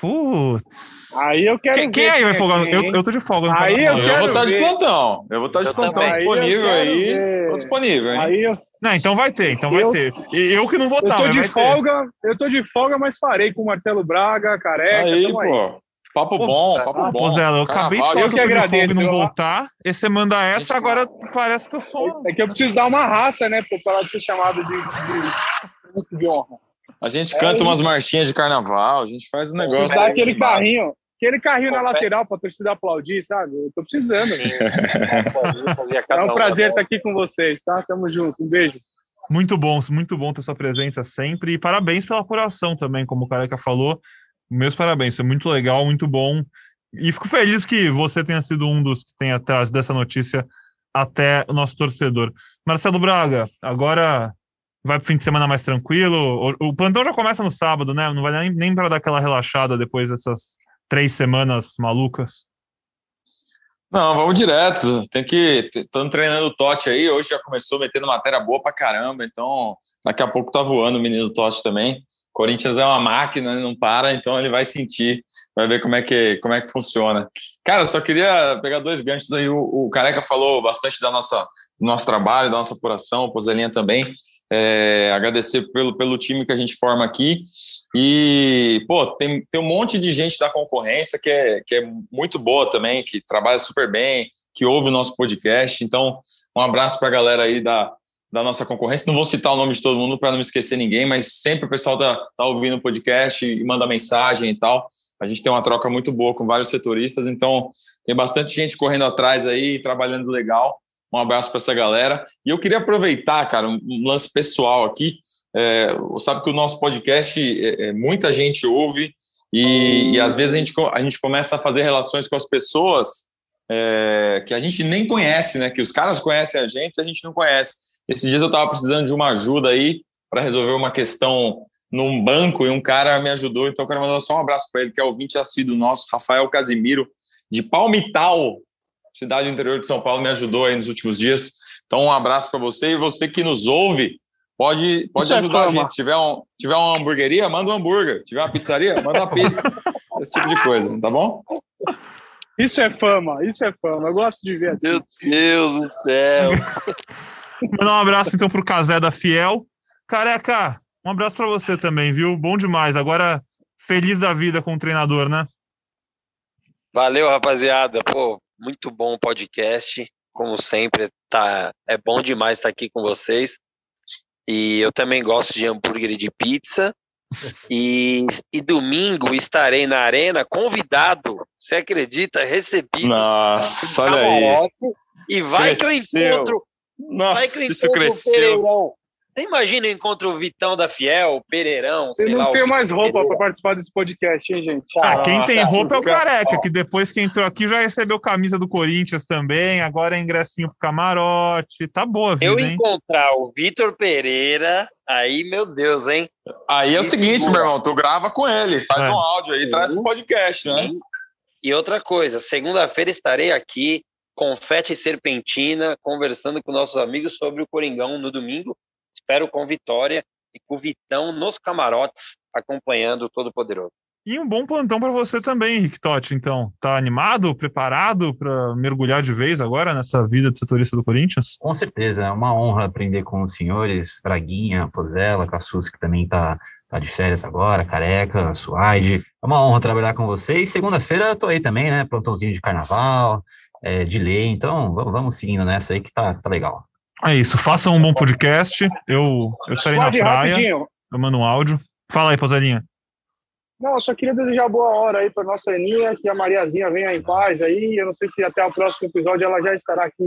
[SPEAKER 1] Putz.
[SPEAKER 2] Aí eu quero.
[SPEAKER 1] Quem, quem aí vai folgar? Eu, eu tô de folga.
[SPEAKER 2] Aí eu,
[SPEAKER 3] eu, vou estar de plantão. Eu vou estar de eu plantão também. disponível aí. Ver. Tô disponível, hein?
[SPEAKER 2] Aí eu...
[SPEAKER 1] Não, então vai ter, então vai eu, ter. Eu que não vou estar.
[SPEAKER 2] Eu tô de folga, ter. eu tô de folga, mas farei com o Marcelo Braga, careca.
[SPEAKER 3] Aí, pô. Aí. Papo bom, papo ah, bom.
[SPEAKER 1] Zé, eu acabei de falar eu que, agradeço, não voltar. E você manda essa, agora parece que eu sou.
[SPEAKER 2] É que eu preciso dar uma raça, né? Pra falar de ser chamado de, de, de honra.
[SPEAKER 3] A gente é canta umas marchinhas de carnaval, a gente faz um negócio.
[SPEAKER 2] Usar aquele carrinho, aquele carrinho na lateral para a torcida aplaudir, sabe? Eu tô precisando. é um prazer estar aqui com vocês, tá? Tamo junto. Um beijo.
[SPEAKER 1] Muito bom, muito bom ter sua presença sempre. E parabéns pela apuração também, como o Careca falou. Meus parabéns, foi muito legal, muito bom. E fico feliz que você tenha sido um dos que tem atrás dessa notícia até o nosso torcedor. Marcelo Braga, agora vai pro fim de semana mais tranquilo. O, o plantão já começa no sábado, né? Não vai nem, nem para dar aquela relaxada depois dessas três semanas malucas.
[SPEAKER 3] Não, vamos direto. Tem que. Estamos treinando o Totti aí. Hoje já começou metendo matéria boa pra caramba. Então, daqui a pouco tá voando o menino Totti também. Corinthians é uma máquina, não para, então ele vai sentir, vai ver como é que, como é que funciona. Cara, só queria pegar dois ganchos aí. O, o Careca falou bastante da nossa, do nosso trabalho, da nossa apuração, o Pozelinha também é, agradecer pelo, pelo time que a gente forma aqui. E, pô, tem, tem um monte de gente da concorrência que é, que é muito boa também, que trabalha super bem, que ouve o nosso podcast. Então, um abraço para a galera aí da, da nossa concorrência. Não vou citar o nome de todo mundo para não esquecer ninguém, mas sempre o pessoal tá, tá ouvindo o podcast e manda mensagem e tal. A gente tem uma troca muito boa com vários setoristas, então tem bastante gente correndo atrás aí, trabalhando legal. Um abraço para essa galera. E eu queria aproveitar, cara, um lance pessoal aqui. É, sabe que o nosso podcast, é, é, muita gente ouve e, e, às vezes a gente, a gente começa a fazer relações com as pessoas é, que a gente nem conhece, né? Que os caras conhecem a gente, a gente não conhece. Esses dias eu estava precisando de uma ajuda aí para resolver uma questão num banco e um cara me ajudou. Então eu quero mandar só um abraço para ele, que é ouvinte assíduo nosso, Rafael Casimiro, de Palmital, cidade do interior de São Paulo, me ajudou aí nos últimos dias. Então, um abraço para você e você que nos ouve. Pode, pode é ajudar é a gente. Se tiver, um, tiver uma hamburgueria, manda um hambúrguer. Se tiver uma pizzaria, manda uma pizza. <laughs> Esse tipo de coisa, tá bom?
[SPEAKER 2] Isso é fama, isso é fama. Eu gosto de ver assim.
[SPEAKER 4] Meu Deus do céu. <laughs>
[SPEAKER 1] Mandar um abraço então pro Casé da Fiel. Careca, um abraço para você também, viu? Bom demais. Agora, feliz da vida com o treinador, né?
[SPEAKER 4] Valeu, rapaziada. Pô, muito bom o podcast. Como sempre, tá, é bom demais estar aqui com vocês. E eu também gosto de hambúrguer e de pizza. <laughs> E, e domingo estarei na arena convidado, você acredita? Recebido.
[SPEAKER 3] Nossa, olha aí.
[SPEAKER 4] E vai cresceu. que eu encontro.
[SPEAKER 3] Nossa, vai que eu encontro isso cresceu.
[SPEAKER 4] Você imagina eu encontro o Vitão da Fiel, o Pereirão, sei
[SPEAKER 2] eu
[SPEAKER 4] não
[SPEAKER 2] tenho mais roupa para participar desse podcast, hein, gente?
[SPEAKER 1] Ah, quem tem roupa é o Careca, que depois que entrou aqui já recebeu camisa do Corinthians também, agora é ingressinho pro camarote, tá boa vida,
[SPEAKER 4] Eu
[SPEAKER 1] hein?
[SPEAKER 4] encontrar o Vitor Pereira, aí, meu Deus, hein?
[SPEAKER 3] Aí é o seguinte, meu irmão, tu grava com ele, faz é. um áudio aí, traz um podcast, né?
[SPEAKER 4] E outra coisa, segunda-feira estarei aqui, confete e serpentina, conversando com nossos amigos sobre o Coringão no domingo, espero com vitória e com o Vitão nos camarotes acompanhando o Todo-Poderoso.
[SPEAKER 1] E um bom plantão para você também, Henrique Totti, então. Tá animado, preparado para mergulhar de vez agora nessa vida de setorista do Corinthians?
[SPEAKER 5] Com certeza, é uma honra aprender com os senhores, Braguinha, Pozella, Cassus, que também tá, tá de férias agora, Careca, Suaide. É uma honra trabalhar com vocês. Segunda-feira tô aí também, né? Plantãozinho de carnaval, é, de lei, então vamos, vamos seguindo nessa aí que tá, tá legal.
[SPEAKER 1] É isso, façam um bom podcast. Eu, eu estarei na praia, rapidinho. eu mando um áudio. Fala aí, Pozelinha.
[SPEAKER 2] Não, eu só queria desejar boa hora aí para nossa Aninha, que a Mariazinha venha em paz aí. Eu não sei se até o próximo episódio ela já estará aqui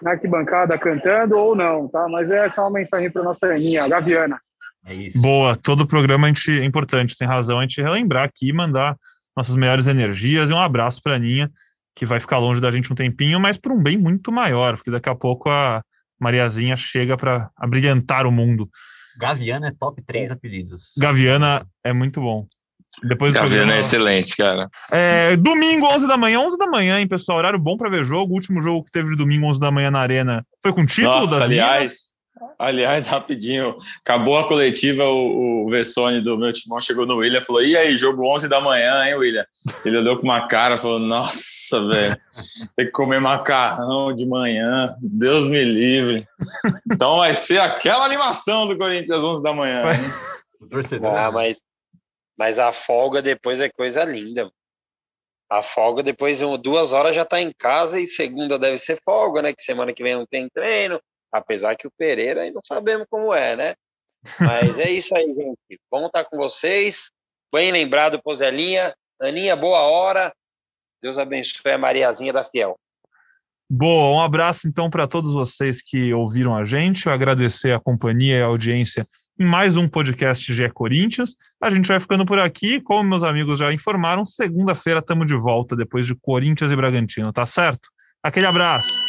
[SPEAKER 2] na arquibancada cantando ou não, tá? Mas é só uma mensagem para nossa Aninha, a Gaviana.
[SPEAKER 1] É isso. Boa, todo programa a gente, é importante, tem razão a gente relembrar aqui, mandar nossas melhores energias e um abraço para a Aninha, que vai ficar longe da gente um tempinho, mas por um bem muito maior, porque daqui a pouco a Mariazinha chega para abrilhantar o mundo.
[SPEAKER 5] Gaviana é top 3 apelidos.
[SPEAKER 1] Gaviana é muito bom.
[SPEAKER 3] Depois do programa... é excelente, cara.
[SPEAKER 1] É, domingo, 11 da manhã, 11 da manhã, hein, pessoal? Horário bom para ver jogo. O último jogo que teve de domingo, 11 da manhã na Arena, foi com título
[SPEAKER 3] Nossa, aliás, aliás, rapidinho, acabou a coletiva, o, o Vessone do meu timão chegou no William e falou: E aí, jogo 11 da manhã, hein, William? Ele olhou com uma cara falou: Nossa, velho, tem que comer macarrão de manhã, Deus me livre. Então vai ser aquela animação do Corinthians 11 da manhã.
[SPEAKER 4] Ah, mas mas a folga depois é coisa linda. A folga depois, duas horas já está em casa e segunda deve ser folga, né? Que semana que vem não tem treino. Apesar que o Pereira aí não sabemos como é, né? Mas é isso aí, gente. Bom estar com vocês. Bem lembrado, Pozelinha. Aninha, boa hora. Deus abençoe a Mariazinha da Fiel.
[SPEAKER 1] Boa, um abraço então para todos vocês que ouviram a gente. Eu agradecer a companhia e a audiência em mais um podcast GE Corinthians. A gente vai ficando por aqui. Como meus amigos já informaram, segunda-feira estamos de volta depois de Corinthians e Bragantino, tá certo? Aquele abraço.